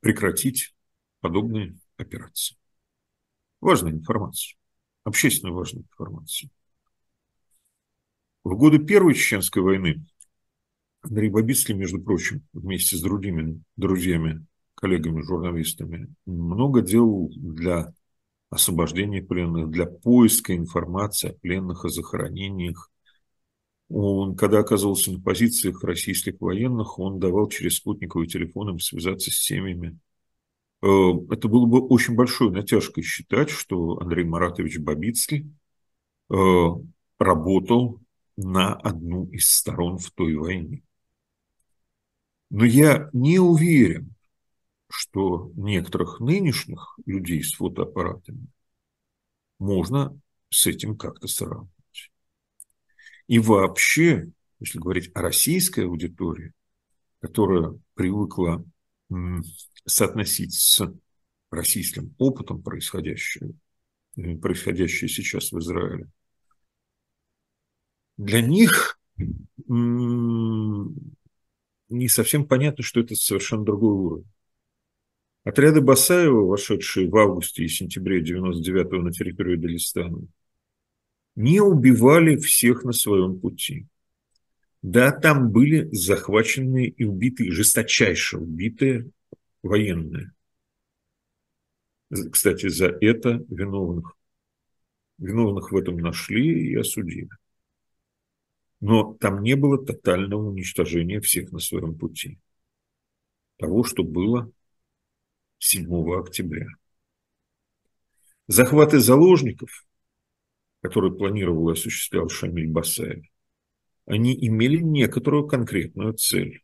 прекратить подобные операции. Важная информация, общественно важная информация. В годы Первой Чеченской войны Андрей Бабицкий, между прочим, вместе с другими друзьями, коллегами, журналистами, много делал для освобождения пленных, для поиска информации о пленных, о захоронениях. Он, когда оказывался на позициях российских военных, он давал через спутниковый телефон им связаться с семьями. Э, это было бы очень большой натяжкой считать, что Андрей Маратович Бабицкий э, работал на одну из сторон в той войне. Но я не уверен, что некоторых нынешних людей с фотоаппаратами можно с этим как-то сравнивать. И вообще, если говорить о российской аудитории, которая привыкла соотносить с российским опытом происходящего, э, происходящее сейчас в Израиле, для них не совсем понятно, что это совершенно другой уровень. Отряды Басаева, вошедшие в августе и сентябре 99-го на территорию Дагестана, не убивали всех на своем пути. Да, там были захваченные и убитые, жесточайше убитые военные. Кстати, за это виновных, виновных в этом нашли и осудили. Но там не было тотального уничтожения всех на своем пути. Того, что было 7 октября. Захваты заложников, которые планировал и осуществлял Шамиль Басаев, они имели некоторую конкретную цель.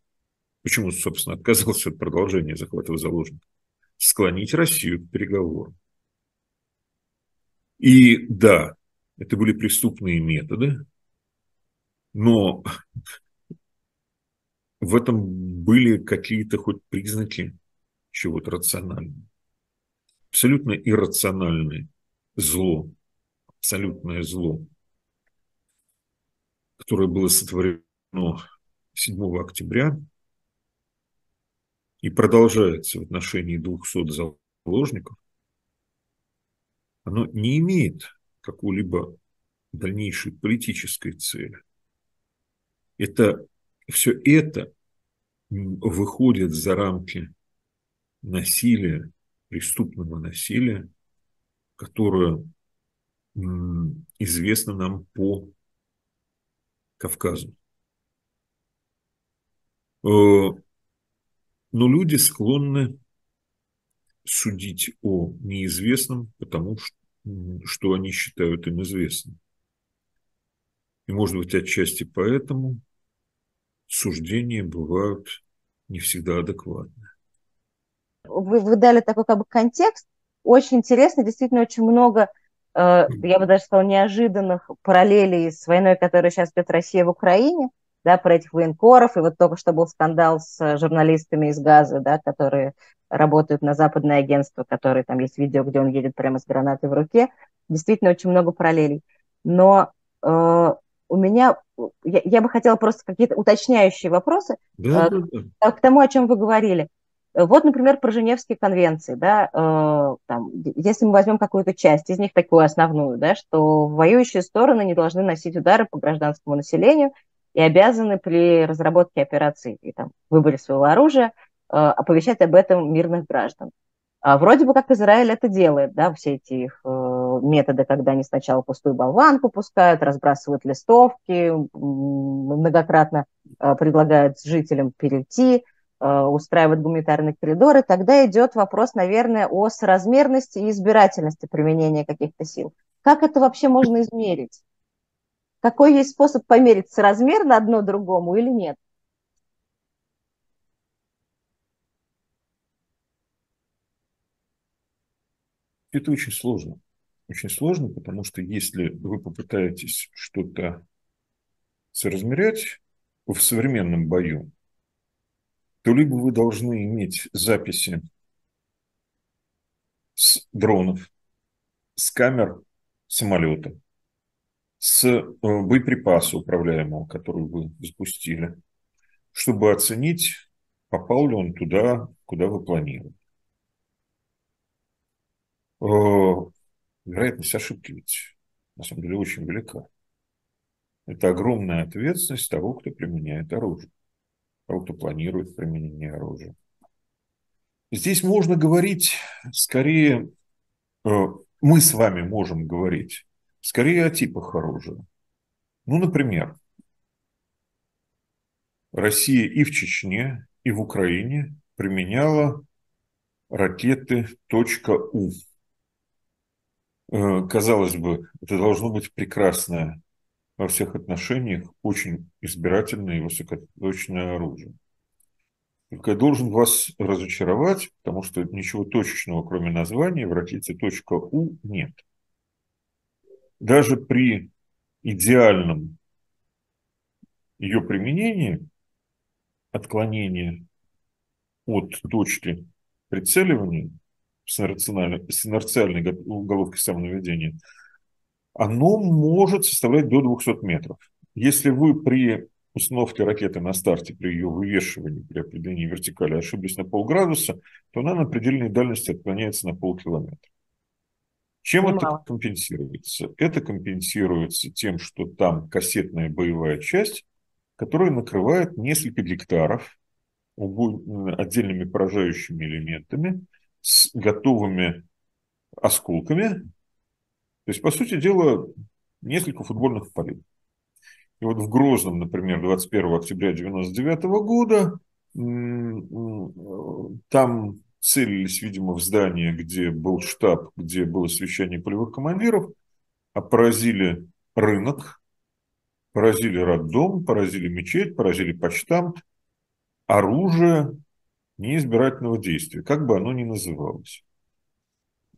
Почему, собственно, отказался от продолжения захвата заложников? Склонить Россию к переговорам. И да, это были преступные методы, но в этом были какие-то хоть признаки чего-то рационального. Абсолютно иррациональное зло, абсолютное зло, которое было сотворено 7 октября и продолжается в отношении 200 заложников, оно не имеет какой-либо дальнейшей политической цели. Это все это выходит за рамки насилия, преступного насилия, которое известно нам по Кавказу. Э, но люди склонны судить о неизвестном, потому что, что они считают им известным. И, может быть, отчасти поэтому суждения бывают не всегда адекватны вы, вы дали такой как бы контекст, очень интересно, действительно очень много, я бы даже сказала, неожиданных параллелей с войной, которая сейчас идет Россия в Украине, да, про этих военкоров, и вот только что был скандал с журналистами из Газа, да, которые работают на западное агентство, которые там есть видео, где он едет прямо с гранатой в руке. Действительно, очень много параллелей. Но э, у меня, я, я бы хотела просто какие-то уточняющие вопросы да, э, да, да. к тому, о чем вы говорили. Вот, например, про Женевские конвенции, да, э, там, если мы возьмем какую-то часть из них, такую основную, да, что воюющие стороны не должны носить удары по гражданскому населению и обязаны при разработке операций и там, выборе своего оружия э, оповещать об этом мирных граждан. А вроде бы как Израиль это делает, да, все эти их э, методы, когда они сначала пустую болванку пускают, разбрасывают листовки, многократно э, предлагают жителям перейти, э, устраивают гуманитарные коридоры, тогда идет вопрос, наверное, о соразмерности и избирательности применения каких-то сил. Как это вообще можно измерить? Какой есть способ померить соразмерно одно другому или нет? Это очень сложно. Очень сложно, потому что если вы попытаетесь что-то соразмерять в современном бою, то либо вы должны иметь записи с дронов, с камер самолета, с э, боеприпаса управляемого, который вы запустили, чтобы оценить, попал ли он туда, куда вы планировали. Э, вероятность ошибки ведь на самом деле очень велика. Это огромная ответственность того, кто применяет оружие, того, кто планирует применение оружия. Здесь можно говорить скорее, э, мы с вами можем говорить скорее о типах оружия. Ну, например, Россия и в Чечне, и в Украине применяла ракеты «У». Э, казалось бы, это должно быть прекрасное во всех отношениях, очень избирательное и высокоточное оружие. Только я должен вас разочаровать, потому что ничего точечного, кроме названия, в ракете .у нет даже при идеальном ее применении отклонение от точки прицеливания с инерциальной, с инерциальной головкой самонаведения, оно может составлять до 200 метров. Если вы при установке ракеты на старте, при ее вывешивании, при определении вертикали ошиблись на полградуса, то она на предельной дальности отклоняется на полкилометра. Чем Мало. это компенсируется? Это компенсируется тем, что там кассетная боевая часть, которая накрывает несколько гектаров отдельными поражающими элементами с готовыми осколками. То есть, по сути дела, несколько футбольных полей. И вот в Грозном, например, 21 октября 1999 года там целились, видимо, в здание, где был штаб, где было совещание полевых командиров, а поразили рынок, поразили роддом, поразили мечеть, поразили почтамт, оружие неизбирательного действия, как бы оно ни называлось.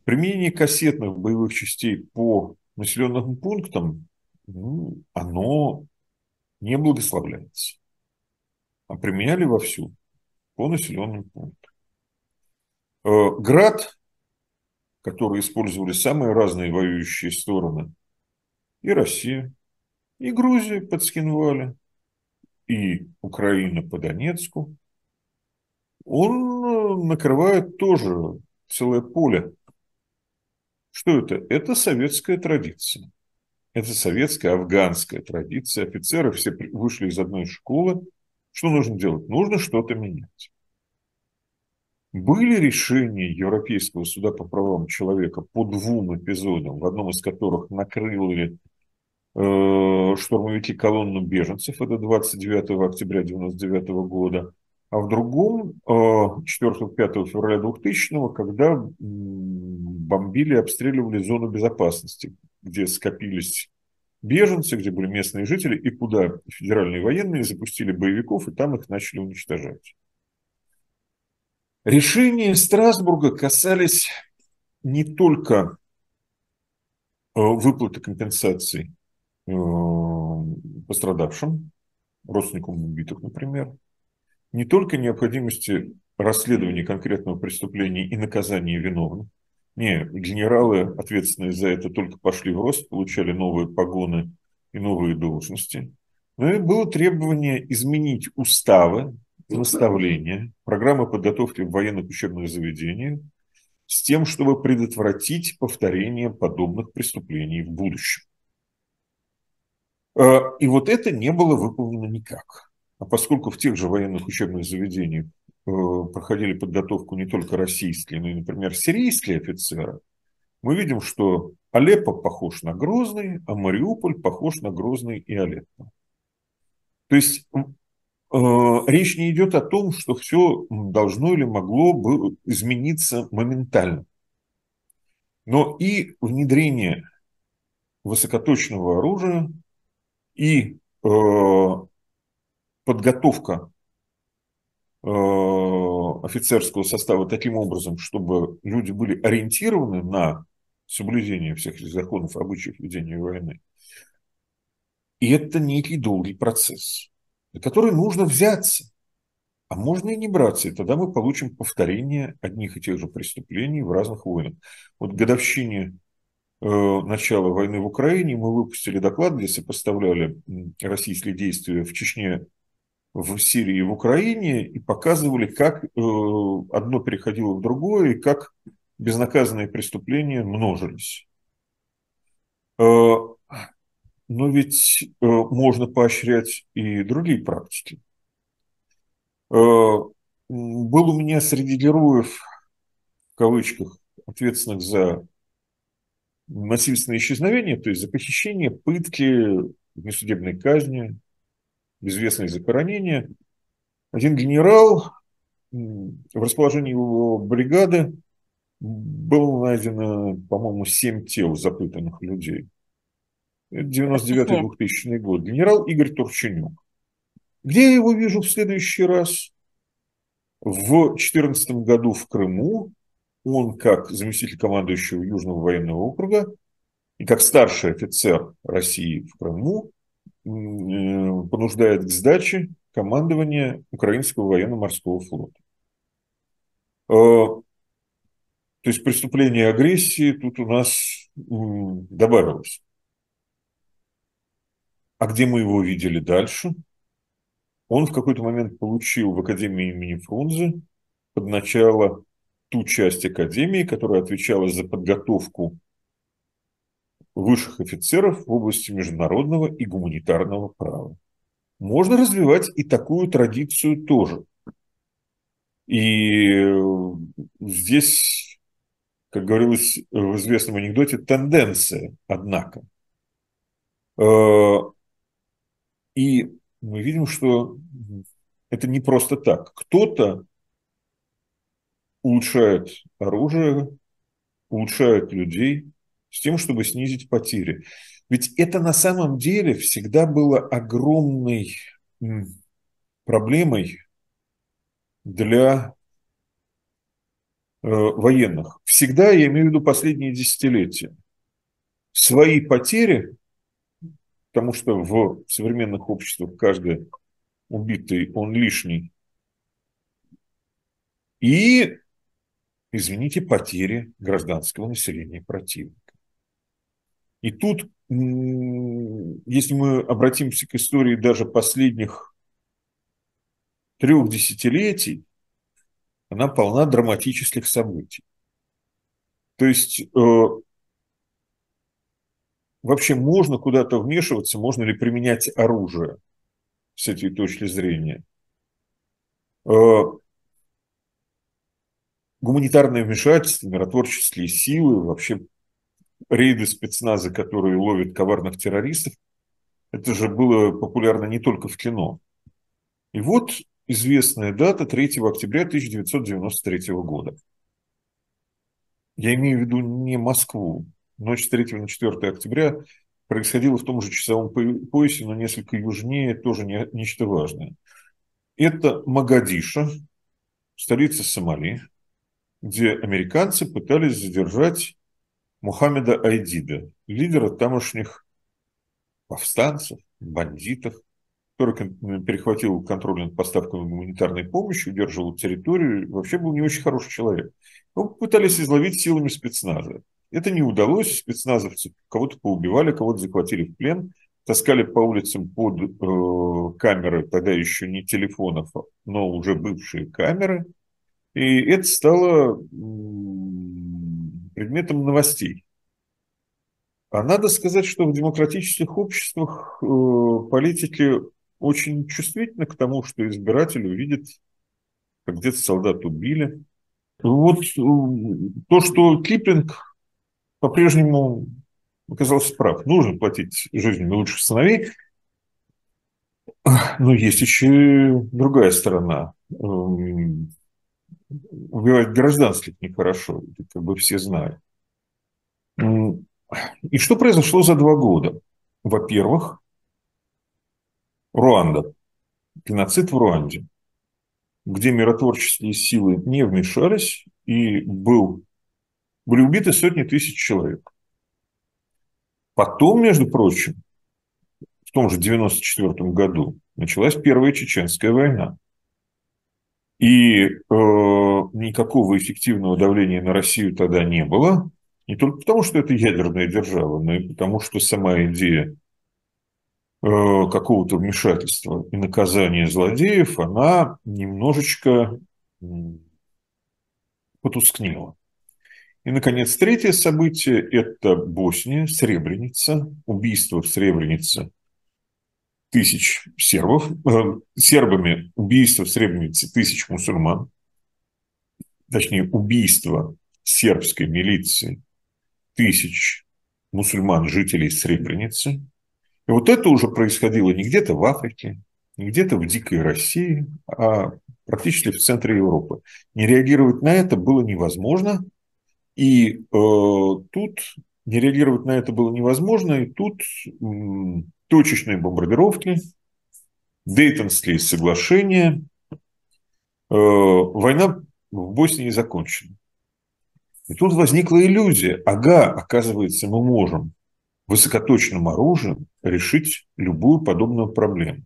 Применение кассетных боевых частей по населенным пунктам, ну, оно не благословляется. А применяли вовсю по населенным пунктам. Э, град, который использовали самые разные воюющие стороны, и Россия, и Грузия под Скинвали, и Украина по Донецку, он э, накрывает тоже целое поле. Что это? Это советская традиция. Это советская афганская традиция. Офицеры все вышли из одной школы. Что нужно делать? Нужно что-то менять. Были решения Европейского суда по правам человека по двум эпизодам, в одном из которых накрыли э, штурмовики колонну беженцев, это 29 октября 1999 года, а в другом э, 4-5 февраля 2000 когда бомбили и обстреливали зону безопасности, где скопились беженцы, где были местные жители, и куда федеральные военные запустили боевиков, и там их начали уничтожать. Решения Страсбурга касались не только э, выплаты компенсаций э, пострадавшим, родственникам убитых, например, не только необходимости расследования конкретного преступления и наказания виновных. Не, генералы, ответственные за это, только пошли в рост, получали новые погоны и новые должности. Но и было требование изменить уставы наставления, программы подготовки в военных учебных заведениях с тем, чтобы предотвратить повторение подобных преступлений в будущем. Э, и вот это не было выполнено никак. А поскольку в тех же военных учебных заведениях э, проходили подготовку не только российские, но и, например, сирийские офицеры, мы видим, что Алеппо похож на Грозный, а Мариуполь похож на Грозный и Алеппо. То есть э, речь не идет о том, что все должно или могло бы измениться моментально. Но и внедрение высокоточного оружия и э, подготовка э, офицерского состава таким образом, чтобы люди были ориентированы на соблюдение всех законов, обычаев ведения войны. И это некий долгий процесс, на который нужно взяться. А можно и не браться, и тогда мы получим повторение одних и тех же преступлений в разных войнах. Вот к годовщине э, начала войны в Украине мы выпустили доклад, где сопоставляли российские действия в Чечне, в Сирии и в Украине и показывали, как э, одно переходило в другое и как безнаказанные преступления множились. Э, но ведь э, можно поощрять и другие практики. Был у меня среди героев, в кавычках, ответственных за насильственное исчезновение, то есть за похищение, пытки, несудебной казни, безвестные захоронения. Один генерал в расположении его бригады было найдено, по-моему, семь тел запытанных людей. Это 99-2000 год. Генерал Игорь Турченюк. Где я его вижу в следующий раз? В 2014 году в Крыму он, как заместитель командующего Южного военного округа и как старший офицер России в Крыму, понуждает к сдаче командования Украинского военно-морского флота. Э, то есть преступление агрессии тут у нас добавилось. А где мы его видели дальше? Он в какой-то момент получил в Академии имени Фрунзе под начало ту часть Академии, которая отвечала за подготовку высших офицеров в области международного и гуманитарного права. Можно развивать и такую традицию тоже. И э, здесь, как говорилось в известном анекдоте, тенденция, однако. Э, и мы видим, что это не просто так. Кто-то улучшает оружие, улучшает людей с тем, чтобы снизить потери. Ведь это на самом деле всегда было огромной проблемой для э, военных. Всегда, я имею в виду последние десятилетия, свои потери потому что в современных обществах каждый убитый, он лишний. И, извините, потери гражданского населения противника. И тут, если мы обратимся к истории даже последних трех десятилетий, она полна драматических событий. То есть э, вообще можно куда-то вмешиваться, можно ли применять оружие с этой точки зрения. Э, гуманитарное вмешательство, миротворческие силы, вообще рейды спецназа, которые ловят коварных террористов, это же было популярно не только в кино. И вот известная дата 3 октября 1993 года. Я имею в виду не Москву, ночь с 3 на 4 октября происходило в том же часовом поясе, но несколько южнее, тоже не, нечто важное. Это Магадиша, столица Сомали, где американцы пытались задержать Мухаммеда Айдида, лидера тамошних повстанцев, бандитов, который перехватил контроль над поставками гуманитарной помощи, удерживал территорию, вообще был не очень хороший человек. Его пытались изловить силами спецназа. Это не удалось, спецназовцы кого-то поубивали, кого-то захватили в плен, таскали по улицам под э, камеры, тогда еще не телефонов, но уже бывшие камеры. И это стало предметом новостей. А надо сказать, что в демократических обществах э, политики очень чувствительны к тому, что избиратель увидит, как где-то солдат убили. Вот э, то, что Киплинг по-прежнему оказался прав. Нужно платить жизнями лучших сыновей. Но есть еще другая сторона. Убивать гражданских нехорошо, это как бы все знают. И что произошло за два года? Во-первых, Руанда, геноцид в Руанде, где миротворческие силы не вмешались, и был, были убиты сотни тысяч человек. Потом, между прочим, в том же 1994 году началась Первая Чеченская война. И э, никакого эффективного давления на Россию тогда не было. Не только потому, что это ядерная держава, но и потому, что сама идея э, какого-то вмешательства и наказания злодеев, она немножечко потускнела. И, наконец, третье событие – это Босния, Сребреница, убийство в Сребренице тысяч сербов, э, сербами убийство в Сребренице тысяч мусульман, точнее, убийство сербской милиции тысяч мусульман, жителей Сребреницы. И вот это уже происходило не где-то в Африке, не где-то в дикой России, а практически в центре Европы. Не реагировать на это было невозможно, и э, тут не реагировать на это было невозможно, и тут точечные бомбардировки, Дейтонские соглашения, э, война в Боснии закончена. И тут возникла иллюзия. Ага, оказывается, мы можем высокоточным оружием решить любую подобную проблему.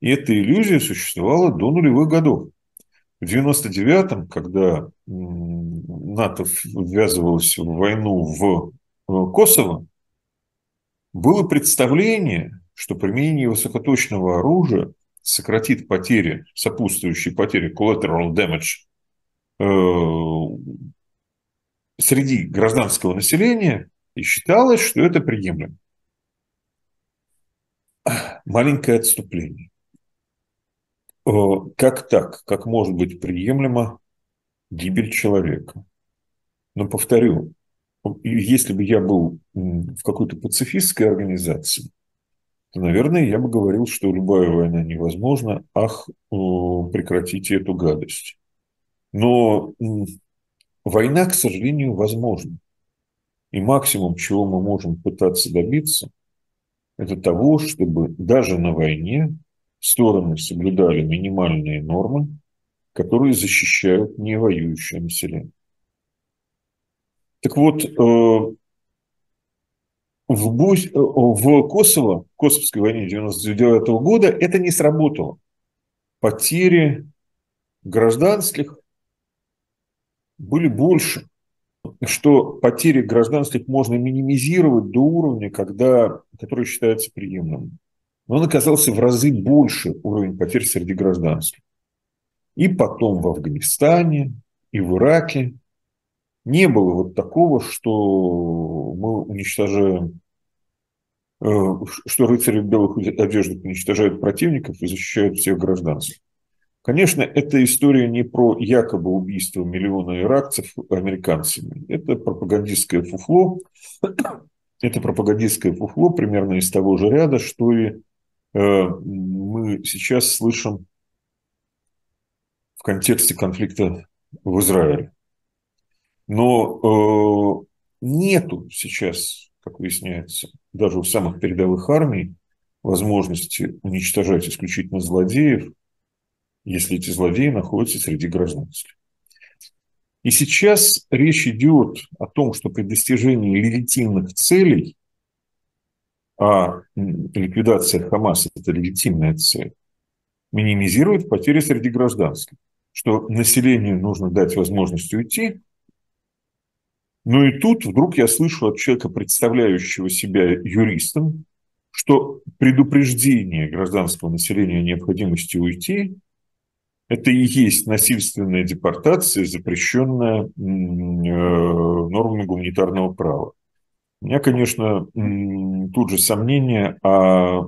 И эта иллюзия существовала до нулевых годов. В 99-м, когда НАТО ввязывалось в войну в э, Косово, было представление, что применение высокоточного оружия сократит потери, сопутствующие потери collateral damage э, среди гражданского населения, и считалось, что это приемлемо. Маленькое отступление. Э, как так? Как может быть приемлемо гибель человека? Но повторю, если бы я был в какой-то пацифистской организации, то, наверное, я бы говорил, что любая война невозможна, ах, прекратите эту гадость. Но война, к сожалению, возможна. И максимум, чего мы можем пытаться добиться, это того, чтобы даже на войне стороны соблюдали минимальные нормы, которые защищают невоюющее население. Так вот, э, в, Бось, э, в Косово, в Косовской войне 1999 года это не сработало. Потери гражданских были больше, что потери гражданских можно минимизировать до уровня, когда, который считается приемлемым. Но он оказался в разы больше уровень потерь среди гражданских. И потом в Афганистане, и в Ираке, не было вот такого, что мы уничтожаем, э, что рыцари в белых одеждах уничтожают противников и защищают всех гражданских. Конечно, эта история не про якобы убийство миллиона иракцев американцами. Это пропагандистское фуфло. [coughs] Это пропагандистское фуфло примерно из того же ряда, что и э, мы сейчас слышим в контексте конфликта в Израиле. Но э, нету сейчас, как выясняется, даже у самых передовых армий возможности уничтожать исключительно злодеев, если эти злодеи находятся среди гражданских. И сейчас речь идет о том, что при достижении легитимных целей, а ликвидация Хамаса – это легитимная цель, минимизировать потери среди гражданских, что населению нужно дать возможность уйти, ну и тут вдруг я слышу от человека, представляющего себя юристом, что предупреждение гражданского населения о необходимости уйти – это и есть насильственная депортация, запрещенная э, нормами гуманитарного права. У меня, конечно, тут же сомнение, а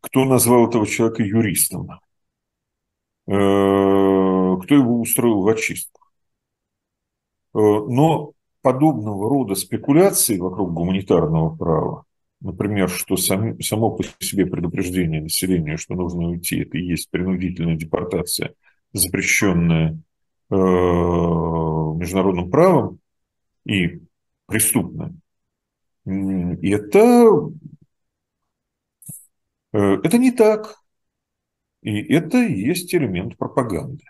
кто назвал этого человека юристом? Э, кто его устроил в очистку? Э, но подобного рода спекуляции вокруг гуманитарного права, например, что сам, само по себе предупреждение населения, что нужно уйти, это и есть принудительная депортация, запрещенная э, международным правом и преступная, это, э, это не так. И это и есть элемент пропаганды.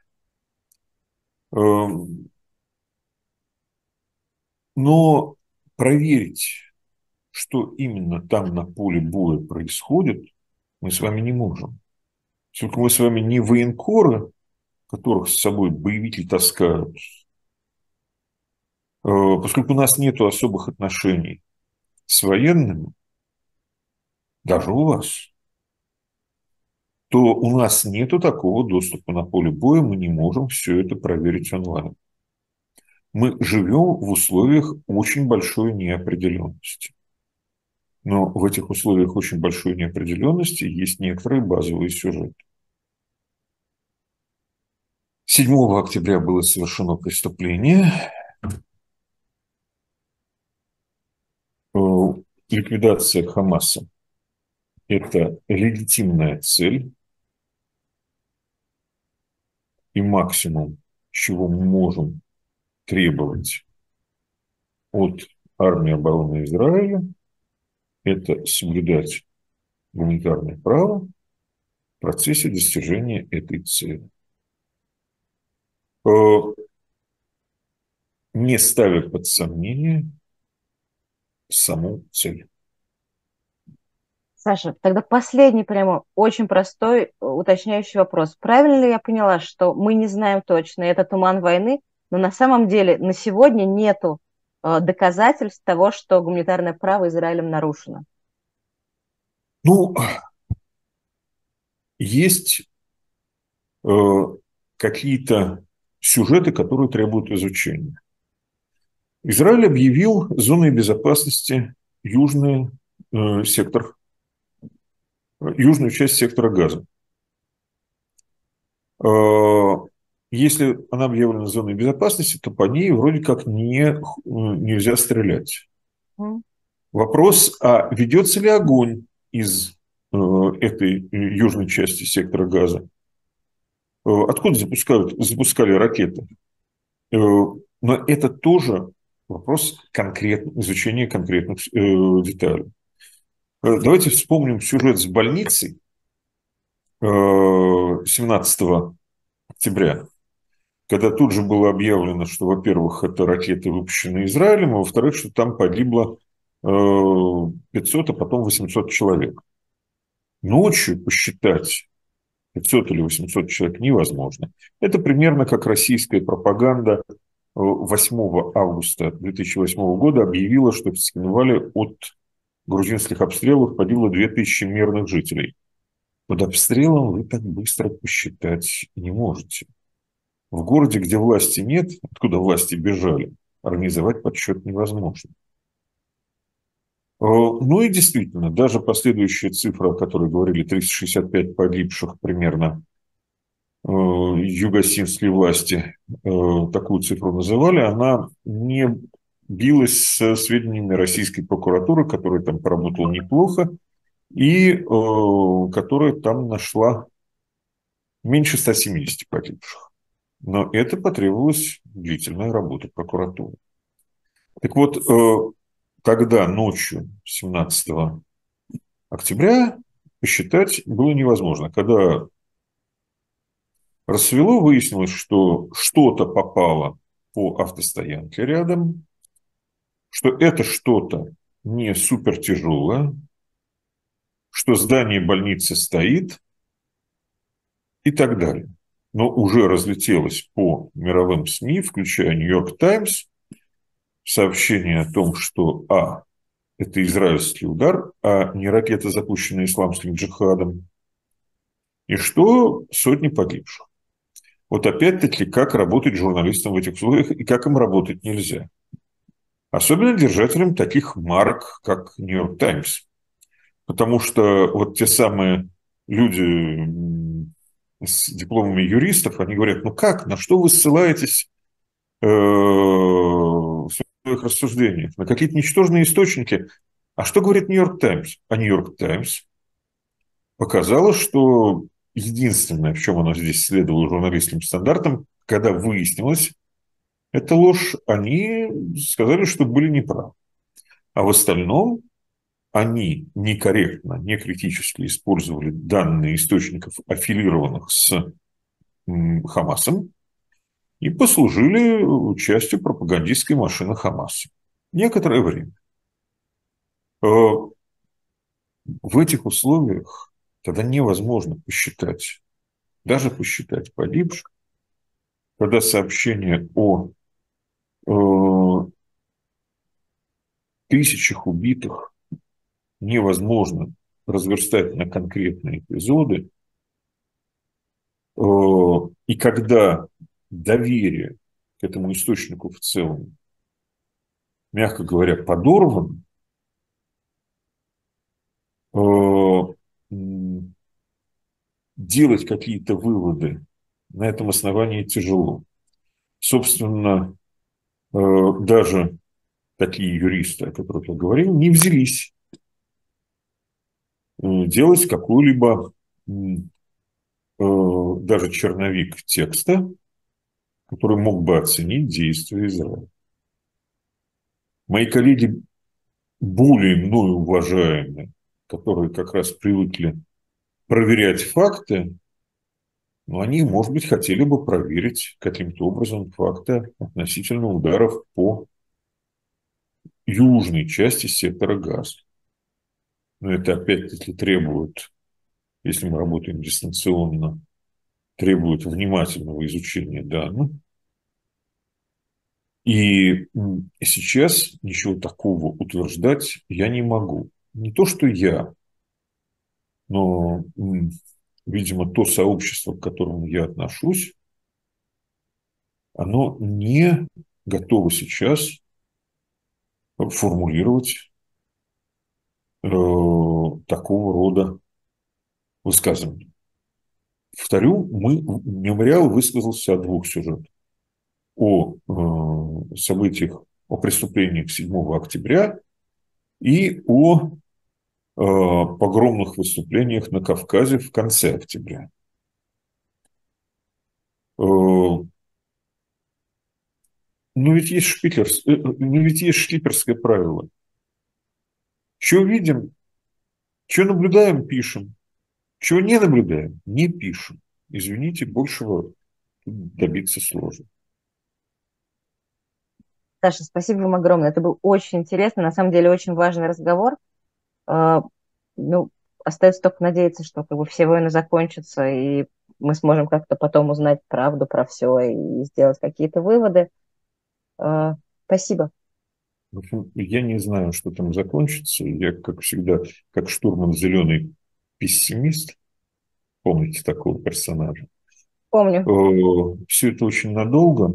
Но проверить, что именно там на поле боя происходит, мы с вами не можем. Только мы с вами не военкоры, которых с собой боевики таскают, э, поскольку у нас нет особых отношений с военными, даже у вас, то у нас нет такого доступа на поле боя, мы не можем все это проверить онлайн мы живем в условиях очень большой неопределенности. Но в этих условиях очень большой неопределенности есть некоторые базовые сюжеты. 7 октября было совершено преступление. Э, ликвидация Хамаса – это легитимная цель и максимум, чего мы можем требовать от армии обороны Израиля – это соблюдать гуманитарное право в процессе достижения этой цели. Э, не ставя под сомнение саму цель. Саша, тогда последний прямо очень простой уточняющий вопрос. Правильно ли я поняла, что мы не знаем точно, это туман войны, но на самом деле на сегодня нету э, доказательств того, что гуманитарное право Израилем нарушено. Ну, есть э, какие-то сюжеты, которые требуют изучения. Израиль объявил зоной безопасности южный э, сектор, южную часть сектора газа. Э, если она объявлена зоной безопасности, то по ней вроде как не, нельзя стрелять. Вопрос, а ведется ли огонь из э, этой южной части сектора газа? Э, откуда запускают, запускали ракеты? Э, но это тоже вопрос конкрет, изучения конкретных деталей. Давайте вспомним сюжет с больницей 17 э, октября когда тут же было объявлено, что, во-первых, это ракеты, выпущенные Израилем, а во-вторых, что там погибло 500, э, а потом 800 человек. Ночью посчитать 500 или 800 человек невозможно. Это примерно как российская пропаганда 8 э, августа 2008 года объявила, что в Цхинвале от грузинских обстрелов погибло 2000 мирных жителей. Под обстрелом вы так быстро посчитать не можете. В городе, где власти нет, откуда власти бежали, организовать подсчет невозможно. Э, ну и действительно, даже последующая цифра, о которой говорили, 365 погибших примерно, э, югосинские власти э, такую цифру называли, она не билась с сведениями российской прокуратуры, которая там поработала неплохо, и которая там нашла меньше 170 погибших. Но это потребовалась длительная работа прокуратуры. Так вот, э, когда ночью 17 октября посчитать было невозможно. Когда рассвело, выяснилось, что что-то попало по автостоянке рядом, что это что-то не супер тяжелое, что здание больницы стоит и так далее но уже разлетелось по мировым СМИ, включая Нью-Йорк Таймс, сообщение о том, что А. это израильский удар, а не ракета, запущенная исламским джихадом. И что сотни погибших. Вот опять-таки, как работать журналистам в этих условиях и как им работать нельзя. Особенно держателям таких марок, как «Нью-Йорк Таймс». Потому что вот те самые люди с дипломами юристов, они говорят, ну как, на что вы ссылаетесь э, в своих рассуждениях? На какие-то ничтожные источники. А что говорит Нью-Йорк Таймс? А Нью-Йорк Таймс показала, что единственное, в чем она здесь следовала журналистским стандартам, когда выяснилось, это ложь, они сказали, что были неправы. А в остальном они некорректно, некритически использовали данные источников, аффилированных с Хамасом, и послужили частью пропагандистской машины Хамаса. Некоторое время. Э, в этих условиях тогда невозможно посчитать, даже посчитать погибших, когда сообщение о э, тысячах убитых невозможно разверстать на конкретные эпизоды. Э, и когда доверие к этому источнику в целом, мягко говоря, подорвано, э, делать какие-то выводы на этом основании тяжело. Собственно, э, даже такие юристы, о которых я говорил, не взялись делать какую-либо э, даже черновик текста, который мог бы оценить действия Израиля. Мои коллеги, более мною уважаемые, которые как раз привыкли проверять факты, но они, может быть, хотели бы проверить каким-то образом факты относительно ударов по южной части сектора Газа. Но это опять-таки требует, если мы работаем дистанционно, требует внимательного изучения данных. И сейчас ничего такого утверждать я не могу. Не то, что я, но, видимо, то сообщество, к которому я отношусь, оно не готово сейчас формулировать такого рода высказывания. Повторю, мы, мемориал высказался о двух сюжетах. О э, событиях, о преступлениях 7 октября и о э, погромных выступлениях на Кавказе в конце октября. Э, но ведь есть, шпиклерс, э, но ведь есть шкиперское правило. Что видим, что наблюдаем, пишем. Чего не наблюдаем, не пишем. Извините, большего добиться сложно. Саша, спасибо вам огромное. Это был очень интересный, на самом деле очень важный разговор. А, ну, остается только надеяться, что как бы, все войны закончатся, и мы сможем как-то потом узнать правду про все и сделать какие-то выводы. А, спасибо. В общем, я не знаю, что там закончится. Я, как всегда, как штурман зеленый пессимист. Помните такого персонажа? Помню. Все это очень надолго.